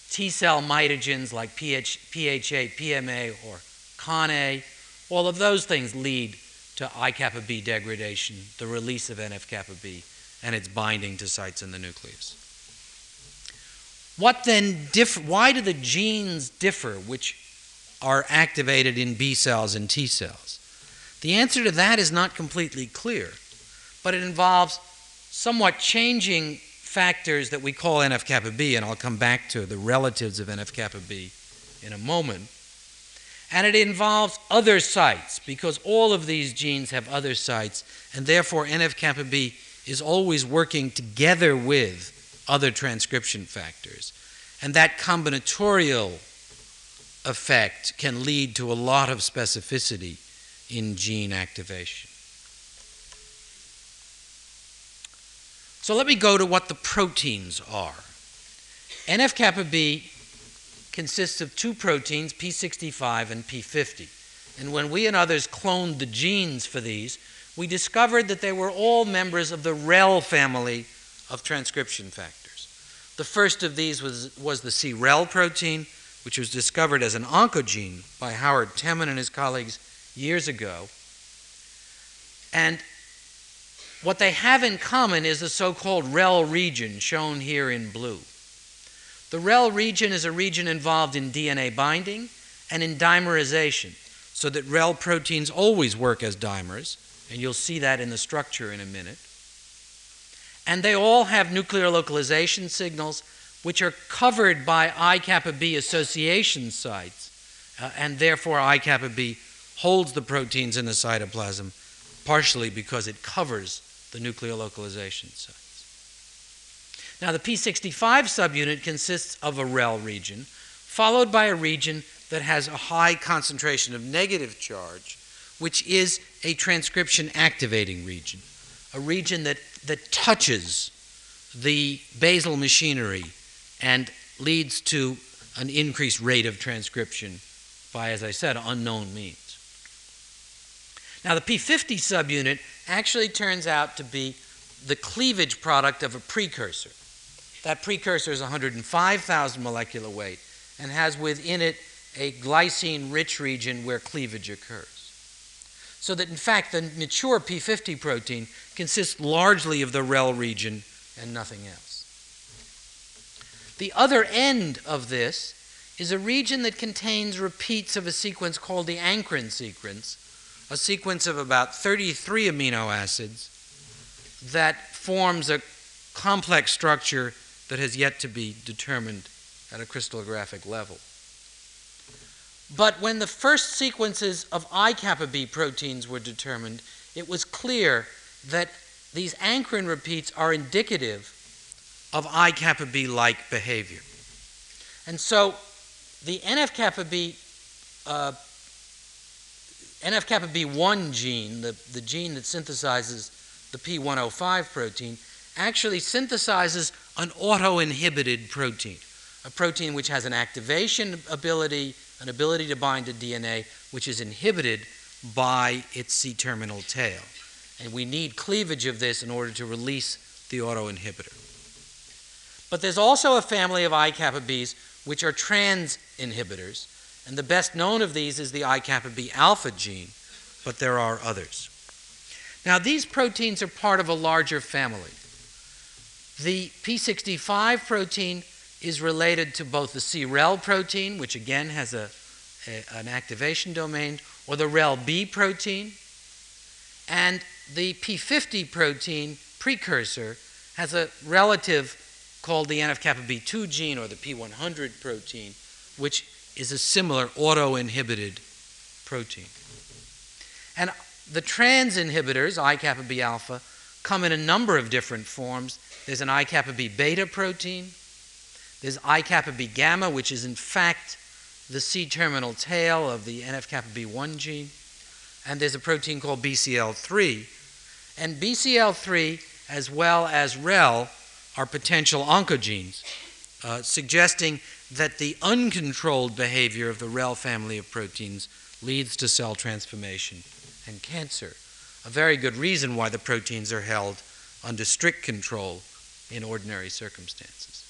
T cell mitogens like PH, PHA, PMA, or CON-A, all of those things lead to I kappa B degradation, the release of NF kappa B, and its binding to sites in the nucleus. What then differ? Why do the genes differ which are activated in B cells and T cells? The answer to that is not completely clear, but it involves somewhat changing factors that we call NF kappa B, and I'll come back to the relatives of NF kappa B in a moment. And it involves other sites because all of these genes have other sites, and therefore NF kappa B is always working together with other transcription factors. And that combinatorial effect can lead to a lot of specificity in gene activation. So let me go to what the proteins are. NF kappa B consists of two proteins, P65 and P50. And when we and others cloned the genes for these, we discovered that they were all members of the REL family of transcription factors. The first of these was, was the C-REL protein, which was discovered as an oncogene by Howard Temin and his colleagues years ago. And what they have in common is the so called REL region, shown here in blue. The REL region is a region involved in DNA binding and in dimerization, so that REL proteins always work as dimers, and you'll see that in the structure in a minute. And they all have nuclear localization signals, which are covered by I kappa B association sites, uh, and therefore I kappa B holds the proteins in the cytoplasm, partially because it covers the nucleolocalization sites. Now, the P65 subunit consists of a REL region, followed by a region that has a high concentration of negative charge, which is a transcription activating region, a region that, that touches the basal machinery and leads to an increased rate of transcription by, as I said, unknown means. Now, the P50 subunit actually turns out to be the cleavage product of a precursor. That precursor is 105,000 molecular weight and has within it a glycine rich region where cleavage occurs. So that in fact the mature P50 protein consists largely of the REL region and nothing else. The other end of this is a region that contains repeats of a sequence called the ankyrin sequence, a sequence of about 33 amino acids that forms a complex structure that has yet to be determined at a crystallographic level. But when the first sequences of I kappa B proteins were determined, it was clear that these ankyrin repeats are indicative of I kappa B like behavior. And so the NF kappa B uh, NF kappa B1 gene, the, the gene that synthesizes the P105 protein, actually synthesizes an auto inhibited protein, a protein which has an activation ability, an ability to bind to DNA, which is inhibited by its C terminal tail. And we need cleavage of this in order to release the auto inhibitor. But there's also a family of I kappa Bs which are trans inhibitors, and the best known of these is the I kappa B alpha gene, but there are others. Now, these proteins are part of a larger family. The P65 protein is related to both the C-REL protein, which again has a, a, an activation domain, or the REL-B protein, and the P50 protein precursor has a relative called the NF-kappa B2 gene or the P100 protein, which is a similar auto-inhibited protein. And the trans inhibitors, I kappa B alpha, come in a number of different forms. There's an I kappa B beta protein. There's I kappa B gamma, which is in fact the C terminal tail of the NF kappa B1 gene. And there's a protein called BCL3. And BCL3, as well as REL, are potential oncogenes, uh, suggesting that the uncontrolled behavior of the REL family of proteins leads to cell transformation and cancer. A very good reason why the proteins are held under strict control in ordinary circumstances.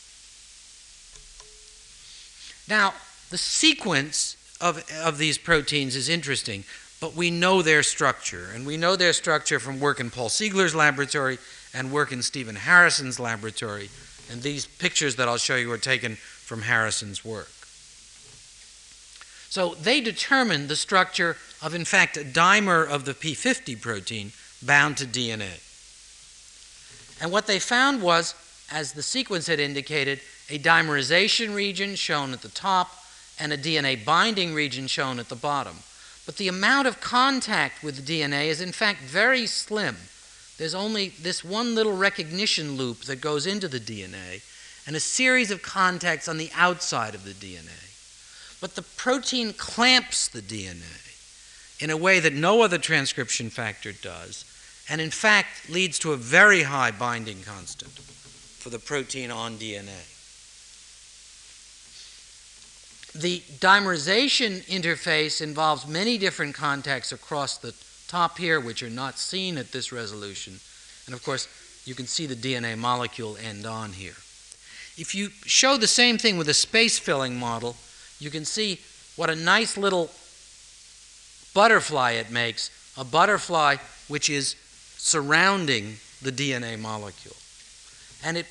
Now, the sequence of, of these proteins is interesting, but we know their structure, and we know their structure from work in Paul Sigler's laboratory and work in Stephen Harrison's laboratory. And these pictures that I'll show you are taken from Harrison's work. So they determined the structure of, in fact, a dimer of the P50 protein bound to DNA. And what they found was, as the sequence had indicated, a dimerization region shown at the top and a DNA binding region shown at the bottom. But the amount of contact with the DNA is, in fact, very slim. There's only this one little recognition loop that goes into the DNA and a series of contacts on the outside of the DNA. But the protein clamps the DNA in a way that no other transcription factor does, and in fact leads to a very high binding constant for the protein on DNA. The dimerization interface involves many different contacts across the top here, which are not seen at this resolution. And of course, you can see the DNA molecule end on here. If you show the same thing with a space filling model, you can see what a nice little butterfly it makes, a butterfly which is surrounding the DNA molecule. And it,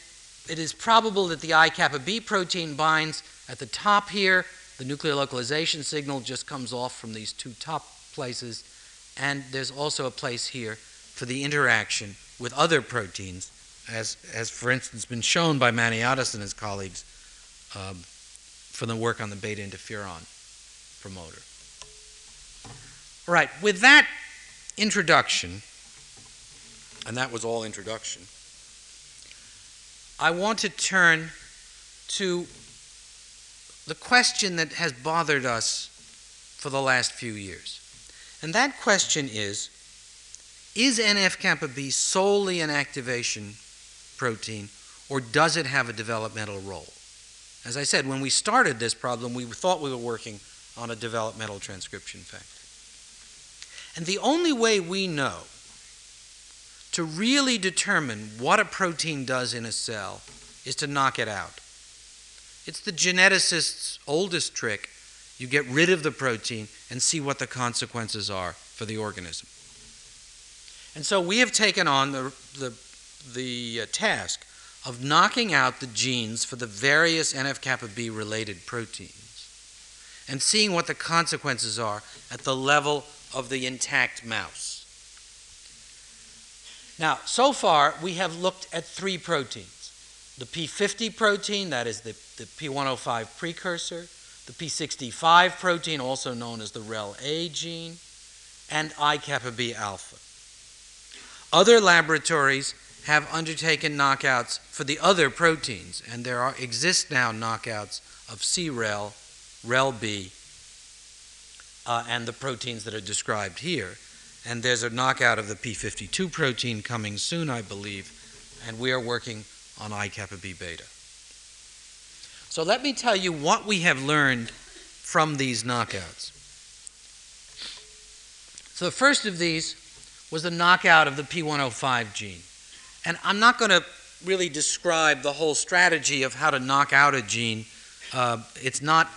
it is probable that the I kappa B protein binds at the top here. The nuclear localization signal just comes off from these two top places. And there's also a place here for the interaction with other proteins as has, for instance, been shown by Maniatis and his colleagues um, from the work on the beta interferon promoter. All right, with that introduction, and that was all introduction, I want to turn to the question that has bothered us for the last few years. And that question is Is NF kappa B solely an activation protein, or does it have a developmental role? As I said, when we started this problem, we thought we were working on a developmental transcription factor. And the only way we know to really determine what a protein does in a cell is to knock it out. It's the geneticist's oldest trick. You get rid of the protein and see what the consequences are for the organism. And so we have taken on the, the, the uh, task of knocking out the genes for the various NF kappa B related proteins and seeing what the consequences are at the level of the intact mouse. Now, so far, we have looked at three proteins the P50 protein, that is the, the P105 precursor, the P65 protein, also known as the REL-A gene, and I kappa B alpha. Other laboratories have undertaken knockouts for the other proteins, and there are, exist now knockouts of CREL, REL-B, uh, and the proteins that are described here. And there's a knockout of the P52 protein coming soon, I believe, and we are working on I kappa B beta. So let me tell you what we have learned from these knockouts. So the first of these was the knockout of the P105 gene. And I'm not going to really describe the whole strategy of how to knock out a gene. Uh, it's not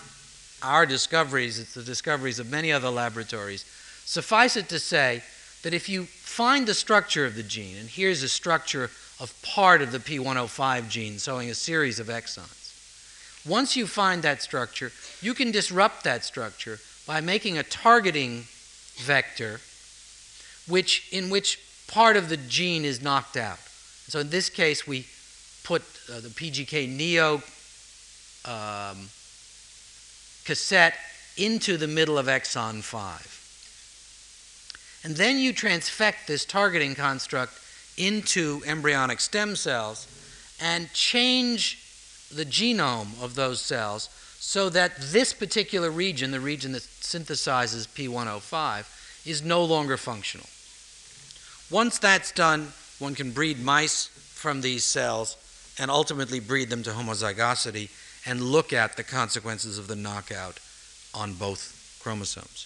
our discoveries, it's the discoveries of many other laboratories. Suffice it to say that if you find the structure of the gene, and here's a structure of part of the P105 gene showing a series of exons. Once you find that structure, you can disrupt that structure by making a targeting vector which, in which part of the gene is knocked out. So in this case, we put uh, the PGK Neo um, cassette into the middle of exon 5. And then you transfect this targeting construct into embryonic stem cells and change the genome of those cells so that this particular region, the region that synthesizes P105, is no longer functional. Once that's done, one can breed mice from these cells and ultimately breed them to homozygosity and look at the consequences of the knockout on both chromosomes.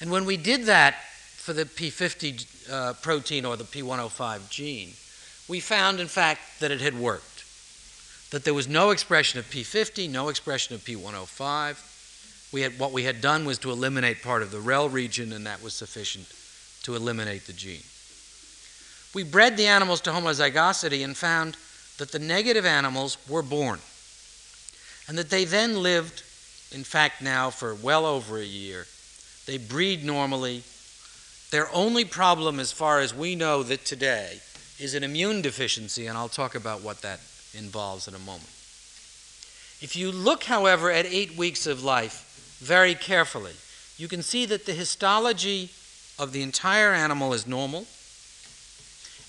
And when we did that for the P50 uh, protein or the P105 gene, we found, in fact, that it had worked. That there was no expression of P50, no expression of P105. We had, what we had done was to eliminate part of the REL region, and that was sufficient to eliminate the gene. We bred the animals to homozygosity and found that the negative animals were born, and that they then lived, in fact, now for well over a year. They breed normally, their only problem, as far as we know that today, is an immune deficiency, and I'll talk about what that involves in a moment. If you look, however, at eight weeks of life very carefully, you can see that the histology of the entire animal is normal,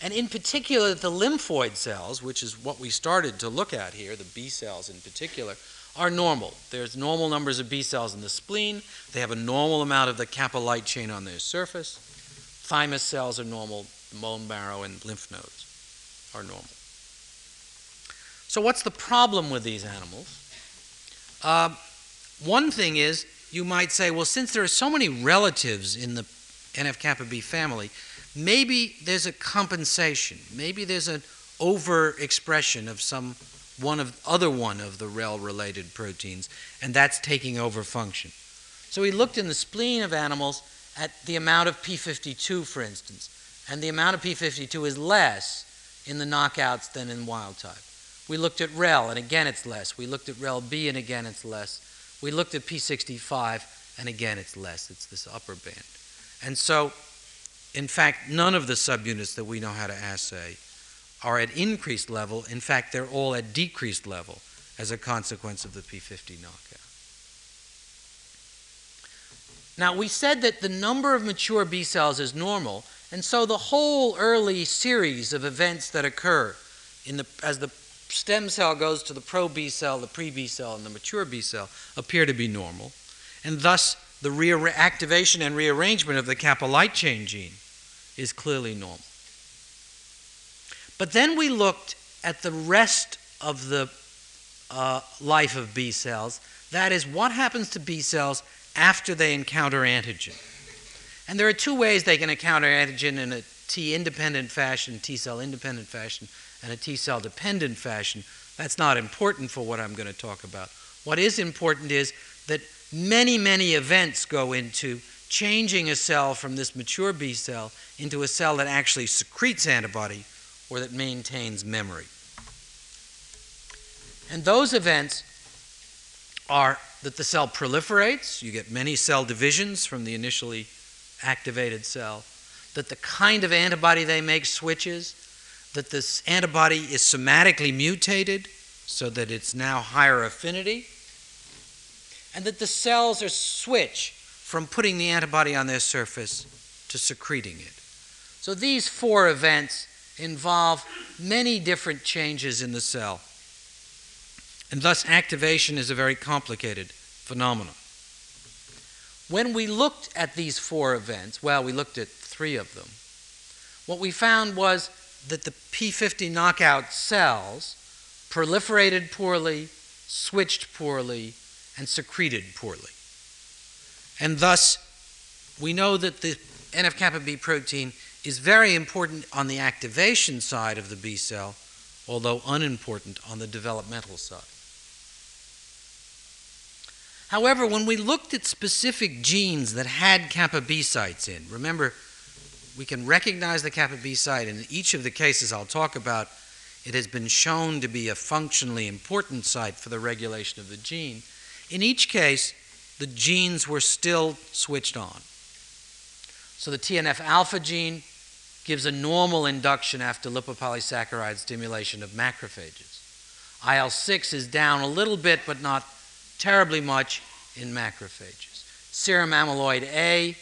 and in particular, the lymphoid cells, which is what we started to look at here, the B cells in particular, are normal. There's normal numbers of B cells in the spleen. They have a normal amount of the kappa light chain on their surface. Thymus cells are normal, bone marrow and lymph nodes are normal. So, what's the problem with these animals? Uh, one thing is, you might say, well, since there are so many relatives in the NF kappa B family, maybe there's a compensation. Maybe there's an overexpression of some one of other one of the REL related proteins, and that's taking over function. So we looked in the spleen of animals at the amount of P52, for instance. And the amount of P52 is less in the knockouts than in wild type. We looked at REL, and again it's less. We looked at REL-B, and again it's less. We looked at P65, and again it's less. It's this upper band. And so, in fact, none of the subunits that we know how to assay are at increased level. In fact, they're all at decreased level as a consequence of the P50 knockout. Now, we said that the number of mature B cells is normal, and so the whole early series of events that occur in the, as the stem cell goes to the pro B cell, the pre B cell, and the mature B cell appear to be normal, and thus the reactivation and rearrangement of the kappa light chain gene is clearly normal. But then we looked at the rest of the uh, life of B cells. That is, what happens to B cells after they encounter antigen. And there are two ways they can encounter antigen in a T independent fashion, T cell independent fashion, and a T cell dependent fashion. That's not important for what I'm going to talk about. What is important is that many, many events go into changing a cell from this mature B cell into a cell that actually secretes antibody or that maintains memory. And those events are that the cell proliferates, you get many cell divisions from the initially activated cell, that the kind of antibody they make switches, that this antibody is somatically mutated so that it's now higher affinity, and that the cells are switch from putting the antibody on their surface to secreting it. So these four events involve many different changes in the cell. And thus, activation is a very complicated phenomenon. When we looked at these four events, well, we looked at three of them, what we found was that the P50 knockout cells proliferated poorly, switched poorly, and secreted poorly. And thus, we know that the NF kappa B protein is very important on the activation side of the B cell, although unimportant on the developmental side. However, when we looked at specific genes that had kappa B sites in, remember, we can recognize the kappa B site. In each of the cases I'll talk about, it has been shown to be a functionally important site for the regulation of the gene. In each case, the genes were still switched on. So the TNF alpha gene gives a normal induction after lipopolysaccharide stimulation of macrophages. IL 6 is down a little bit, but not terribly much in macrophages. Serum amyloid A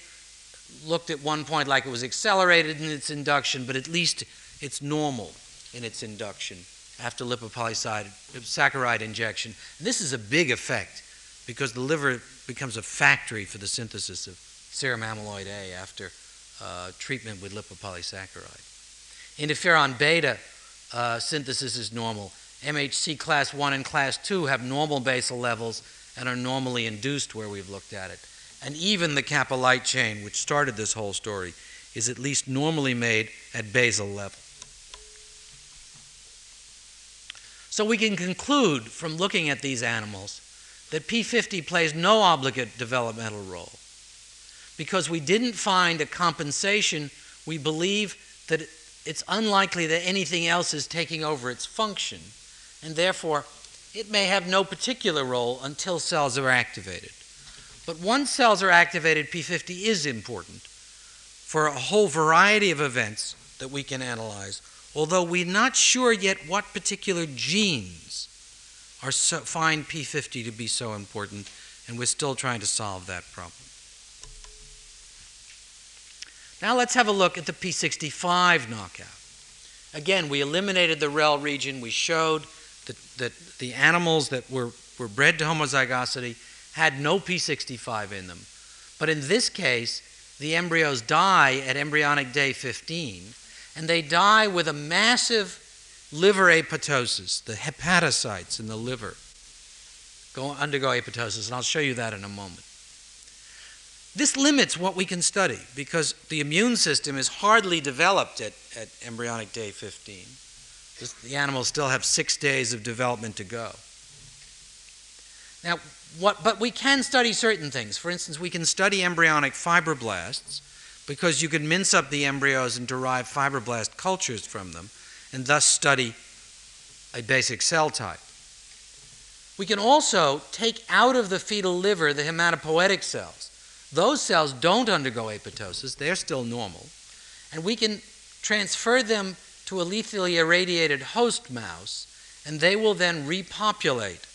looked at one point like it was accelerated in its induction, but at least it's normal in its induction after lipopolysaccharide injection. And this is a big effect because the liver becomes a factory for the synthesis of serum amyloid A after uh, treatment with lipopolysaccharide. Interferon beta uh, synthesis is normal. MHC class 1 and class 2 have normal basal levels and are normally induced where we've looked at it. And even the kappa light chain, which started this whole story, is at least normally made at basal level. So we can conclude from looking at these animals that P50 plays no obligate developmental role. Because we didn't find a compensation, we believe that it's unlikely that anything else is taking over its function and therefore it may have no particular role until cells are activated. But once cells are activated, P50 is important for a whole variety of events that we can analyze, although we're not sure yet what particular genes are so, find P50 to be so important, and we're still trying to solve that problem. Now let's have a look at the P65 knockout. Again, we eliminated the REL region. We showed that, that the animals that were, were bred to homozygosity had no P65 in them. But in this case, the embryos die at embryonic day 15, and they die with a massive liver apoptosis. The hepatocytes in the liver go undergo apoptosis, and I'll show you that in a moment. This limits what we can study because the immune system is hardly developed at, at embryonic day 15 the animals still have six days of development to go. Now, what, but we can study certain things. For instance, we can study embryonic fibroblasts because you can mince up the embryos and derive fibroblast cultures from them and thus study a basic cell type. We can also take out of the fetal liver the hematopoietic cells. Those cells don't undergo apoptosis, they're still normal. And we can transfer them to a lethally irradiated host mouse, and they will then repopulate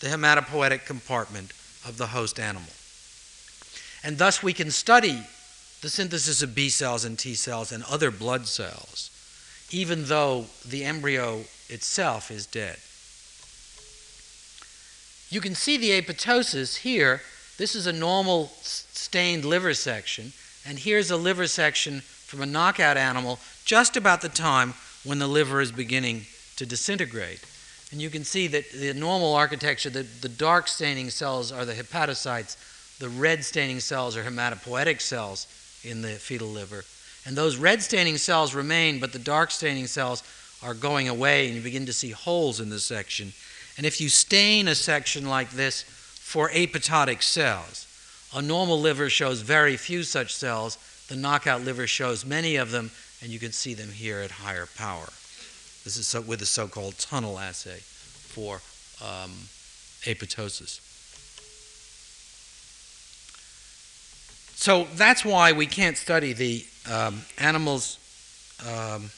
the hematopoietic compartment of the host animal. And thus we can study the synthesis of B cells and T cells and other blood cells, even though the embryo itself is dead. You can see the apoptosis here. This is a normal stained liver section, and here's a liver section from a knockout animal just about the time when the liver is beginning to disintegrate. And you can see that the normal architecture, the, the dark staining cells are the hepatocytes, the red staining cells are hematopoietic cells in the fetal liver. And those red staining cells remain, but the dark staining cells are going away, and you begin to see holes in the section. And if you stain a section like this for apoptotic cells, a normal liver shows very few such cells. The knockout liver shows many of them, and you can see them here at higher power. This is so, with the so called TUNEL assay for um, apoptosis. So that's why we can't study the um, animals um,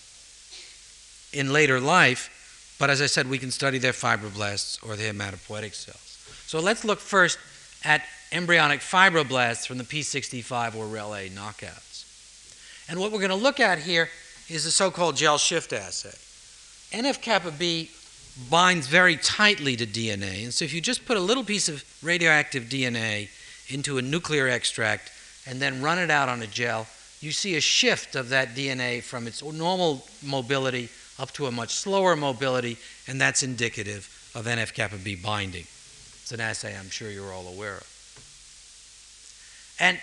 in later life, but as I said, we can study their fibroblasts or their hematopoietic cells. So let's look first at embryonic fibroblasts from the P65 or REL-A knockouts. And what we're going to look at here is the so-called gel shift assay. NF-kappa B binds very tightly to DNA, and so if you just put a little piece of radioactive DNA into a nuclear extract, and then run it out on a gel, you see a shift of that DNA from its normal mobility up to a much slower mobility, and that's indicative of NF kappa B binding. It's an assay I'm sure you're all aware of. And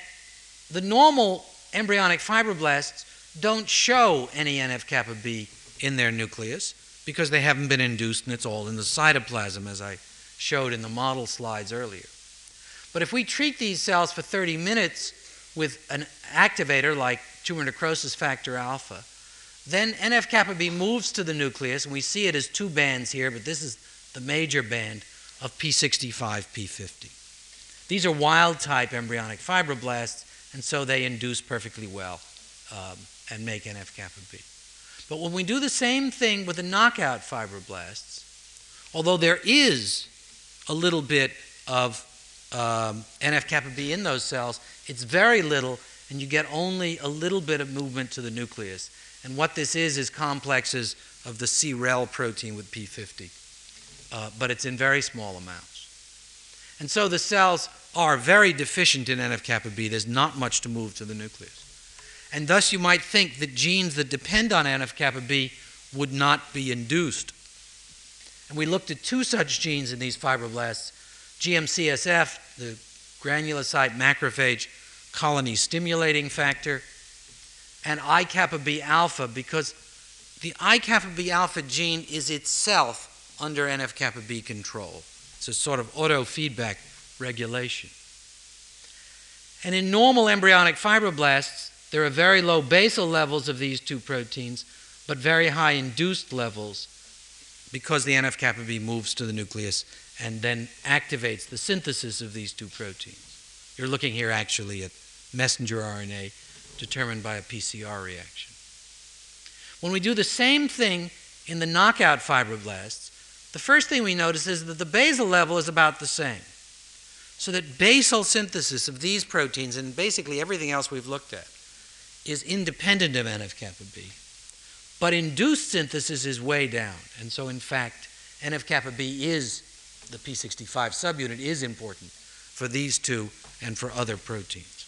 the normal embryonic fibroblasts don't show any NF kappa B in their nucleus because they haven't been induced and it's all in the cytoplasm, as I showed in the model slides earlier. But if we treat these cells for 30 minutes with an activator like tumor necrosis factor alpha, then NF kappa B moves to the nucleus, and we see it as two bands here, but this is the major band of P65, P50. These are wild type embryonic fibroblasts, and so they induce perfectly well um, and make NF kappa B. But when we do the same thing with the knockout fibroblasts, although there is a little bit of um, NF kappa B in those cells, it's very little, and you get only a little bit of movement to the nucleus. And what this is is complexes of the C-REL protein with P50, uh, but it's in very small amounts. And so the cells are very deficient in NF-kappa B. There's not much to move to the nucleus. And thus you might think that genes that depend on NF-kappa B would not be induced. And we looked at two such genes in these fibroblasts, GM-CSF, the granulocyte macrophage colony stimulating factor, and I kappa B alpha because the I kappa B alpha gene is itself under NF kappa B control. It's a sort of auto feedback regulation. And in normal embryonic fibroblasts, there are very low basal levels of these two proteins, but very high induced levels because the NF kappa B moves to the nucleus and then activates the synthesis of these two proteins. You're looking here actually at messenger RNA determined by a PCR reaction. When we do the same thing in the knockout fibroblasts, the first thing we notice is that the basal level is about the same. So that basal synthesis of these proteins and basically everything else we've looked at is independent of NF kappa B. But induced synthesis is way down. And so, in fact, NF kappa B is, the P65 subunit is important for these two and for other proteins.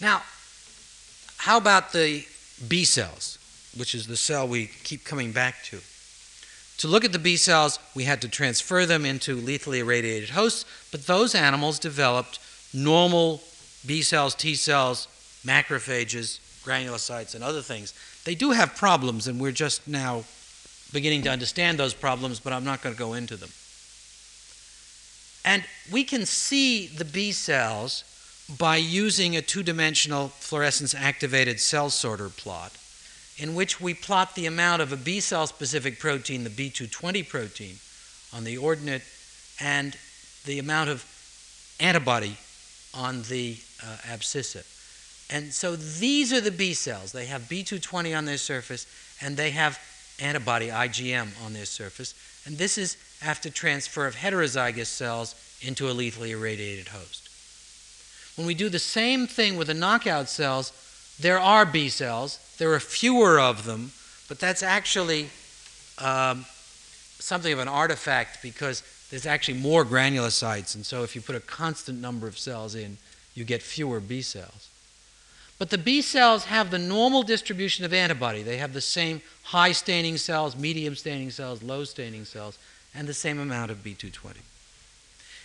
Now, how about the B cells, which is the cell we keep coming back to? To look at the B cells, we had to transfer them into lethally irradiated hosts, but those animals developed normal B cells, T cells, macrophages, granulocytes, and other things. They do have problems, and we're just now beginning to understand those problems, but I'm not going to go into them. And we can see the B cells by using a two dimensional fluorescence activated cell sorter plot, in which we plot the amount of a B cell specific protein, the B220 protein, on the ordinate, and the amount of antibody on the uh, abscissa. And so these are the B cells. They have B220 on their surface, and they have antibody IgM on their surface. And this is after transfer of heterozygous cells into a lethally irradiated host. When we do the same thing with the knockout cells, there are B cells. There are fewer of them, but that's actually um, something of an artifact because there's actually more granulocytes, and so if you put a constant number of cells in, you get fewer B cells. But the B cells have the normal distribution of antibody. They have the same high staining cells, medium staining cells, low staining cells, and the same amount of B220.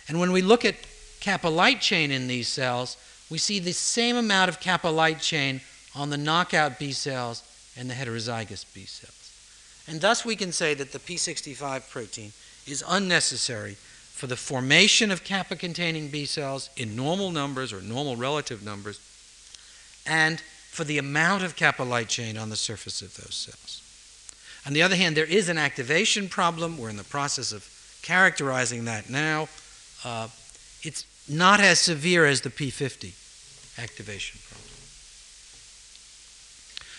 And when we look at kappa light chain in these cells, we see the same amount of kappa light chain on the knockout B cells and the heterozygous B cells. And thus we can say that the P65 protein is unnecessary for the formation of kappa containing B cells in normal numbers or normal relative numbers and for the amount of kappa light chain on the surface of those cells. On the other hand, there is an activation problem. We're in the process of characterizing that now. Uh, it's not as severe as the P50 activation problem.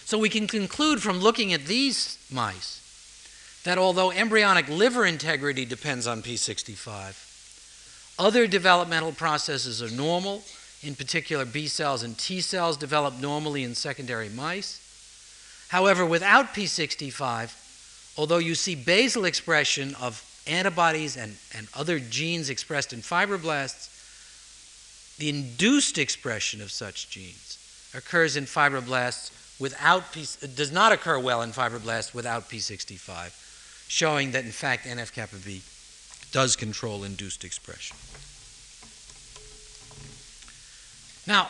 So we can conclude from looking at these mice that although embryonic liver integrity depends on P65, other developmental processes are normal. In particular, B cells and T cells develop normally in secondary mice. However, without P65, although you see basal expression of antibodies and, and other genes expressed in fibroblasts, the induced expression of such genes occurs in fibroblasts without P, does not occur well in fibroblasts without P65 showing that in fact NF kappa B does control induced expression. Now,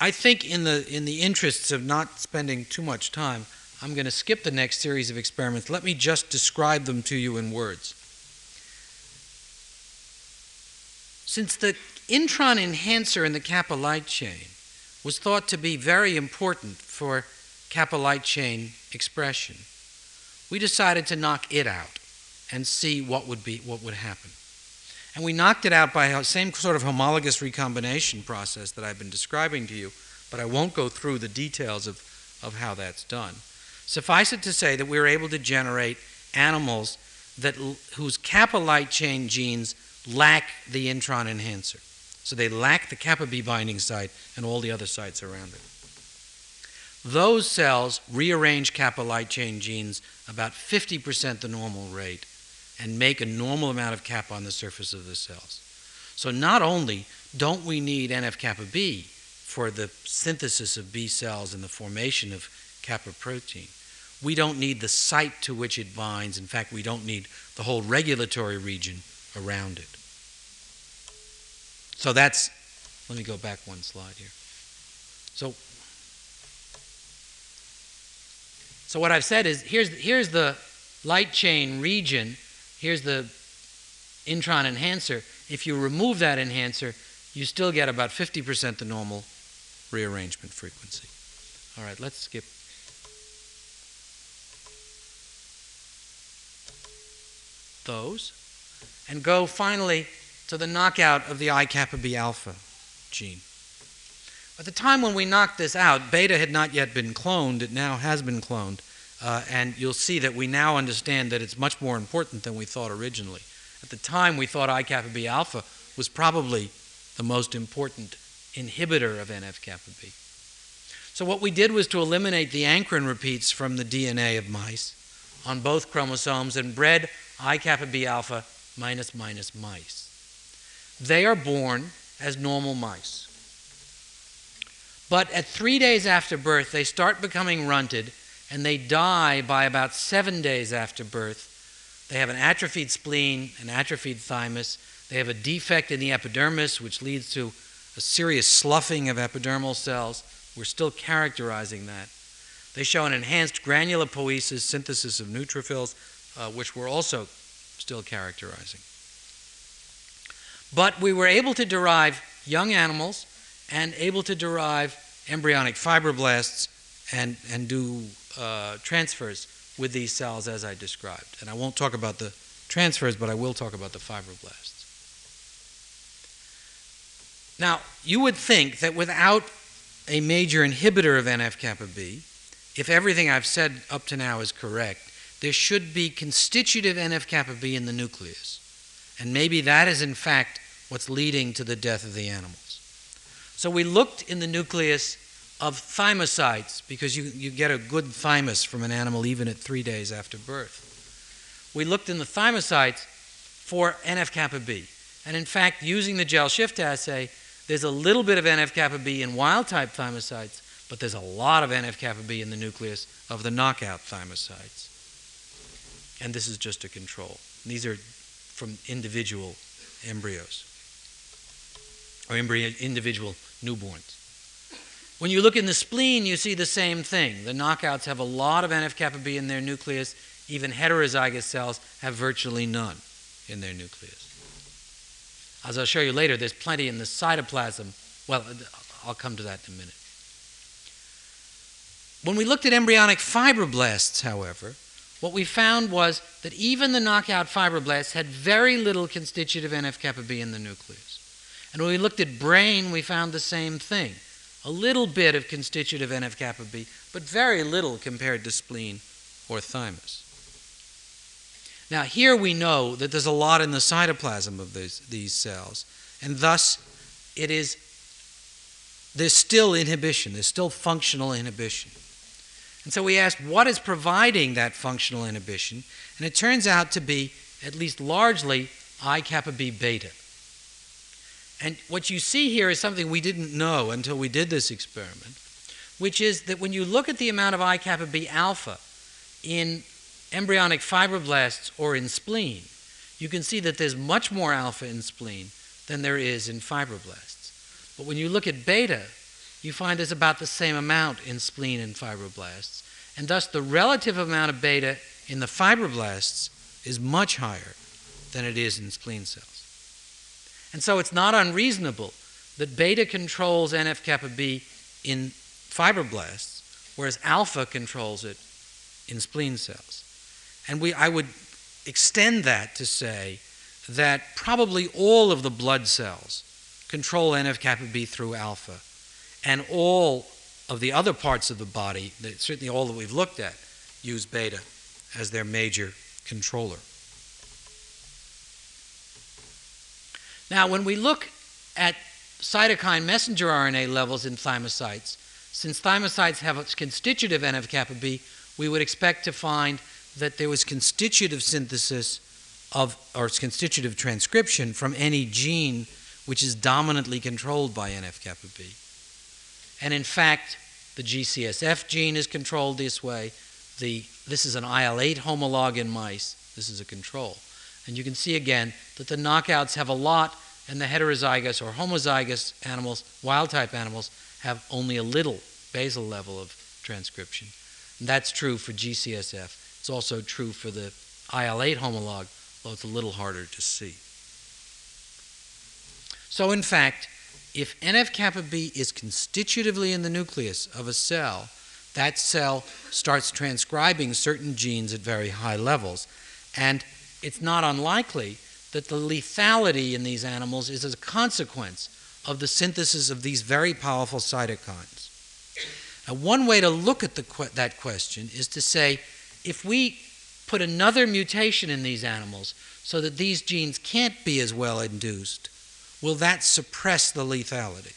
I think in the in the interests of not spending too much time, I'm going to skip the next series of experiments. Let me just describe them to you in words. Since the intron enhancer in the kappa light chain was thought to be very important for kappa light chain expression, we decided to knock it out and see what would be what would happen. And we knocked it out by the same sort of homologous recombination process that I've been describing to you, but I won't go through the details of, of how that's done. Suffice it to say that we were able to generate animals that, whose kappa light chain genes lack the intron enhancer. So they lack the kappa B binding site and all the other sites around it. Those cells rearrange kappa light chain genes about 50% the normal rate and make a normal amount of kappa on the surface of the cells. So not only don't we need NF kappa B for the synthesis of B cells and the formation of kappa protein, we don't need the site to which it binds. In fact, we don't need the whole regulatory region around it. So that's, let me go back one slide here. So So what I've said is here's, here's the light chain region, here's the intron enhancer. If you remove that enhancer, you still get about 50% the normal rearrangement frequency. All right, let's skip. Those and go finally to the knockout of the I kappa B alpha gene. At the time when we knocked this out, beta had not yet been cloned. It now has been cloned. Uh, and you'll see that we now understand that it's much more important than we thought originally. At the time, we thought I kappa B alpha was probably the most important inhibitor of NF kappa B. So, what we did was to eliminate the ankyrin repeats from the DNA of mice on both chromosomes and bred I kappa B alpha minus minus mice. They are born as normal mice. But at three days after birth, they start becoming runted and they die by about seven days after birth. They have an atrophied spleen, an atrophied thymus. They have a defect in the epidermis, which leads to a serious sloughing of epidermal cells. We're still characterizing that. They show an enhanced granulopoiesis synthesis of neutrophils, uh, which we're also still characterizing. But we were able to derive young animals and able to derive embryonic fibroblasts and, and do uh, transfers with these cells as I described. And I won't talk about the transfers, but I will talk about the fibroblasts. Now, you would think that without a major inhibitor of NF kappa B, if everything I've said up to now is correct, there should be constitutive NF kappa B in the nucleus. And maybe that is, in fact, what's leading to the death of the animals. So we looked in the nucleus of thymocytes because you, you get a good thymus from an animal even at three days after birth. We looked in the thymocytes for NF kappa B. And in fact, using the gel shift assay, there's a little bit of NF kappa B in wild type thymocytes, but there's a lot of NF kappa B in the nucleus of the knockout thymocytes. And this is just a control. These are from individual embryos or embryo, individual newborns. When you look in the spleen, you see the same thing. The knockouts have a lot of NF kappa B in their nucleus. Even heterozygous cells have virtually none in their nucleus. As I'll show you later, there's plenty in the cytoplasm. Well, I'll come to that in a minute. When we looked at embryonic fibroblasts, however, what we found was that even the knockout fibroblasts had very little constitutive NF kappa B in the nucleus. And when we looked at brain, we found the same thing a little bit of constitutive NF kappa B, but very little compared to spleen or thymus. Now, here we know that there's a lot in the cytoplasm of these, these cells, and thus it is, there's still inhibition, there's still functional inhibition. And so we asked, what is providing that functional inhibition? And it turns out to be, at least largely, I kappa B beta. And what you see here is something we didn't know until we did this experiment, which is that when you look at the amount of I kappa B alpha in embryonic fibroblasts or in spleen, you can see that there's much more alpha in spleen than there is in fibroblasts. But when you look at beta, you find there's about the same amount in spleen and fibroblasts. And thus, the relative amount of beta in the fibroblasts is much higher than it is in spleen cells. And so it's not unreasonable that beta controls NF kappa B in fibroblasts, whereas alpha controls it in spleen cells. And we, I would extend that to say that probably all of the blood cells control NF kappa B through alpha, and all of the other parts of the body, certainly all that we've looked at, use beta as their major controller. Now, when we look at cytokine messenger RNA levels in thymocytes, since thymocytes have a constitutive NF kappa B, we would expect to find that there was constitutive synthesis of, or constitutive transcription from any gene which is dominantly controlled by NF kappa B. And in fact, the GCSF gene is controlled this way. The, this is an IL 8 homolog in mice. This is a control. And you can see again that the knockouts have a lot, and the heterozygous or homozygous animals, wild type animals, have only a little basal level of transcription. And that's true for GCSF. It's also true for the IL 8 homolog, though it's a little harder to see. So, in fact, if NF kappa B is constitutively in the nucleus of a cell, that cell starts transcribing certain genes at very high levels. And it's not unlikely that the lethality in these animals is a consequence of the synthesis of these very powerful cytokines. Now, one way to look at that question is to say if we put another mutation in these animals so that these genes can't be as well induced, will that suppress the lethality?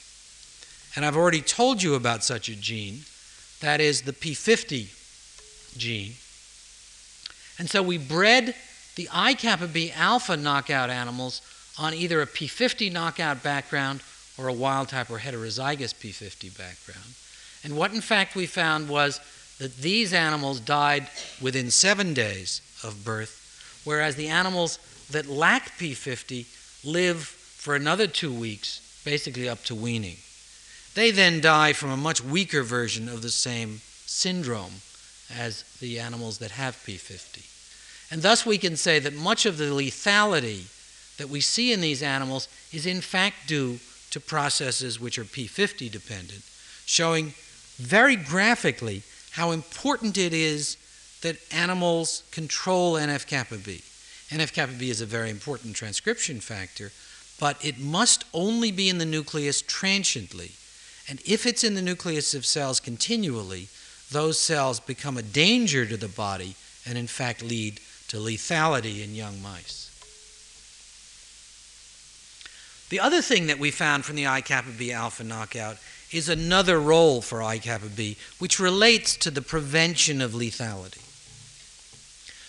And I've already told you about such a gene, that is the P50 gene. And so we bred the I kappa B alpha knockout animals on either a P50 knockout background or a wild type or heterozygous P50 background. And what in fact we found was that these animals died within seven days of birth, whereas the animals that lack P50 live for another two weeks, basically up to weaning. They then die from a much weaker version of the same syndrome as the animals that have P50. And thus we can say that much of the lethality that we see in these animals is in fact due to processes which are P50 dependent, showing very graphically how important it is that animals control NF kappa B. NF kappa B is a very important transcription factor, but it must only be in the nucleus transiently. And if it's in the nucleus of cells continually, those cells become a danger to the body and, in fact, lead to lethality in young mice. The other thing that we found from the I kappa B alpha knockout is another role for I kappa B, which relates to the prevention of lethality.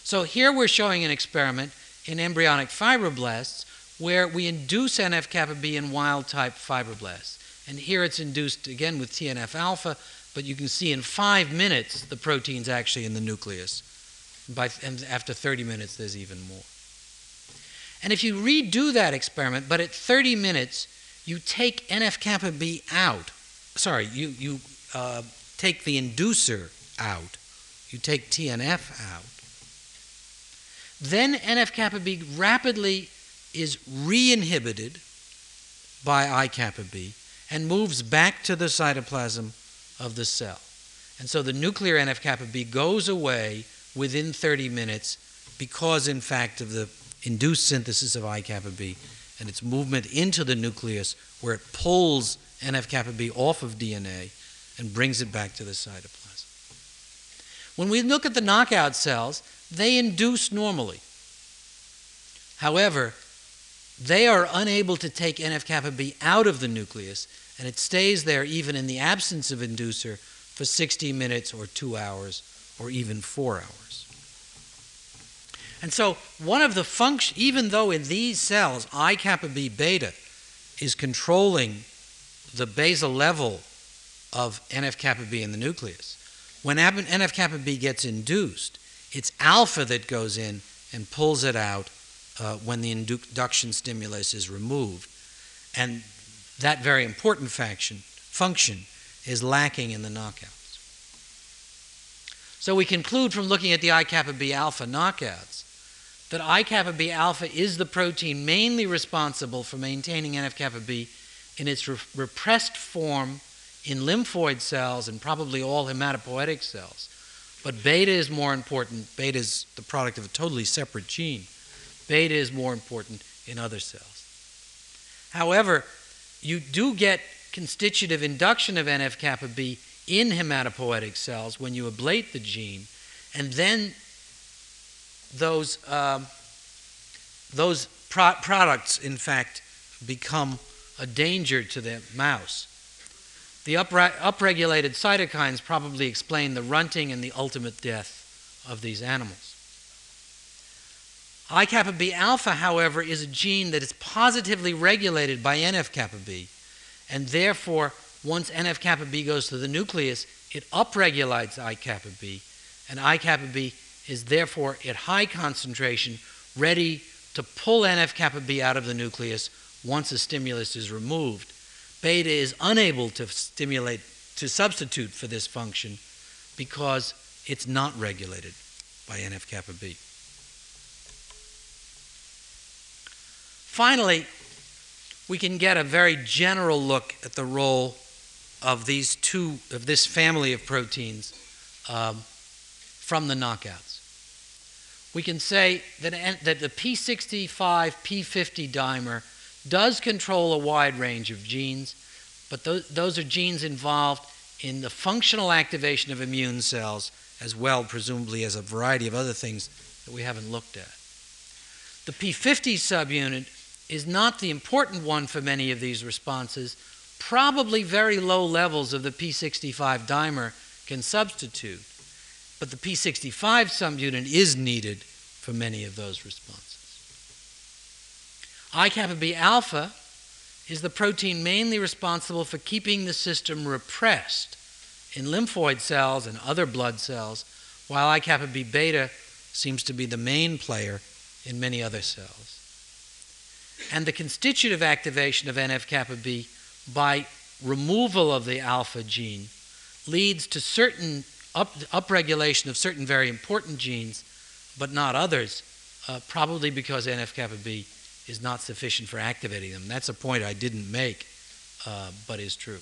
So here we're showing an experiment in embryonic fibroblasts where we induce NF kappa B in wild type fibroblasts. And here it's induced again with TNF alpha, but you can see in five minutes the protein's actually in the nucleus. By, and after 30 minutes, there's even more. And if you redo that experiment, but at 30 minutes, you take NF kappa B out. Sorry, you, you uh, take the inducer out. You take TNF out. Then NF kappa B rapidly is re inhibited by I kappa B and moves back to the cytoplasm of the cell. And so the nuclear NF kappa B goes away within 30 minutes because, in fact, of the induced synthesis of I kappa B and its movement into the nucleus where it pulls NF kappa B off of DNA and brings it back to the cytoplasm. When we look at the knockout cells, they induce normally. However, they are unable to take NF kappa B out of the nucleus, and it stays there even in the absence of inducer for 60 minutes or two hours or even four hours. And so, one of the functions, even though in these cells I kappa B beta is controlling the basal level of NF kappa B in the nucleus, when NF kappa B gets induced, it's alpha that goes in and pulls it out uh, when the induction stimulus is removed. And that very important faction, function is lacking in the knockouts. So we conclude from looking at the I kappa B alpha knockouts that I kappa B alpha is the protein mainly responsible for maintaining NF kappa B in its re- repressed form in lymphoid cells and probably all hematopoietic cells. But beta is more important. Beta is the product of a totally separate gene. Beta is more important in other cells. However, you do get constitutive induction of NF kappa B in hematopoietic cells when you ablate the gene, and then those, um, those pro- products, in fact, become a danger to the mouse. The upre- upregulated cytokines probably explain the runting and the ultimate death of these animals. I kappa B alpha, however, is a gene that is positively regulated by NF kappa B, and therefore, once NF kappa B goes to the nucleus, it upregulates I kappa B, and I kappa B is therefore at high concentration, ready to pull NF kappa B out of the nucleus once a stimulus is removed. Beta is unable to stimulate to substitute for this function because it's not regulated by NF kappa B. Finally, we can get a very general look at the role of these two of this family of proteins um, from the knockouts. We can say that, that the P65 P50 dimer does control a wide range of genes, but those, those are genes involved in the functional activation of immune cells as well, presumably as a variety of other things that we haven't looked at. The P50 subunit is not the important one for many of these responses. Probably very low levels of the P65 dimer can substitute, but the P65 subunit is needed for many of those responses. I kappa B alpha is the protein mainly responsible for keeping the system repressed in lymphoid cells and other blood cells, while I kappa B beta seems to be the main player in many other cells and the constitutive activation of NF kappa B by removal of the alpha gene leads to certain up, upregulation of certain very important genes, but not others, uh, probably because NF kappa B is not sufficient for activating them. That's a point I didn't make, uh, but is true.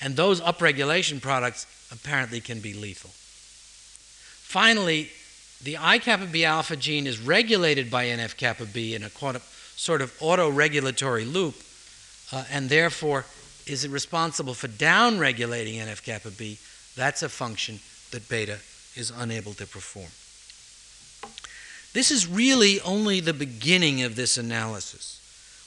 And those upregulation products apparently can be lethal. Finally, the I kappa B alpha gene is regulated by NF kappa B in a sort of auto-regulatory loop, uh, and therefore is it responsible for down-regulating NF-kappa B, that's a function that beta is unable to perform. This is really only the beginning of this analysis.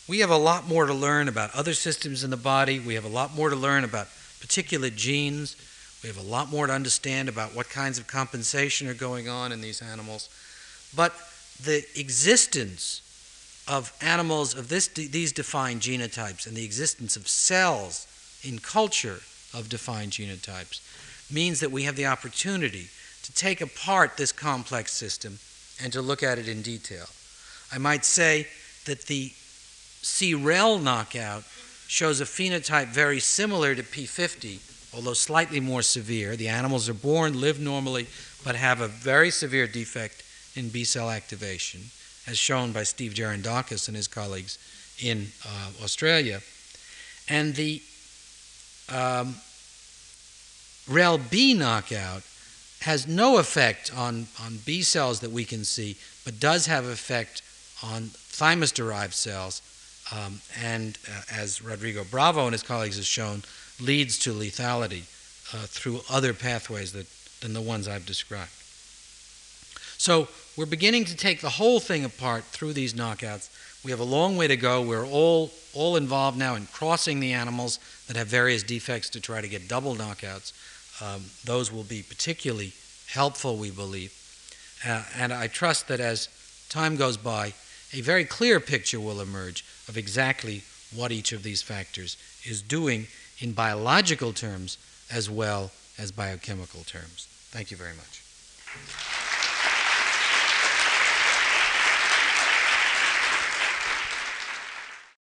We have a lot more to learn about other systems in the body. We have a lot more to learn about particular genes. We have a lot more to understand about what kinds of compensation are going on in these animals. But the existence of animals of this, these defined genotypes and the existence of cells in culture of defined genotypes means that we have the opportunity to take apart this complex system and to look at it in detail. I might say that the CREL knockout shows a phenotype very similar to P50, although slightly more severe. The animals are born, live normally, but have a very severe defect in B cell activation, as shown by Steve Gerondakis and his colleagues in uh, Australia. And the um, REL B knockout has no effect on, on B cells that we can see, but does have effect on thymus derived cells um, and uh, as Rodrigo Bravo and his colleagues have shown, leads to lethality uh, through other pathways that, than the ones I've described. So we're beginning to take the whole thing apart through these knockouts. We have a long way to go. We're all, all involved now in crossing the animals that have various defects to try to get double knockouts. Um, those will be particularly helpful, we believe. Uh, and I trust that as time goes by, a very clear picture will emerge of exactly what each of these factors is doing in biological terms as well as biochemical terms. Thank you very much.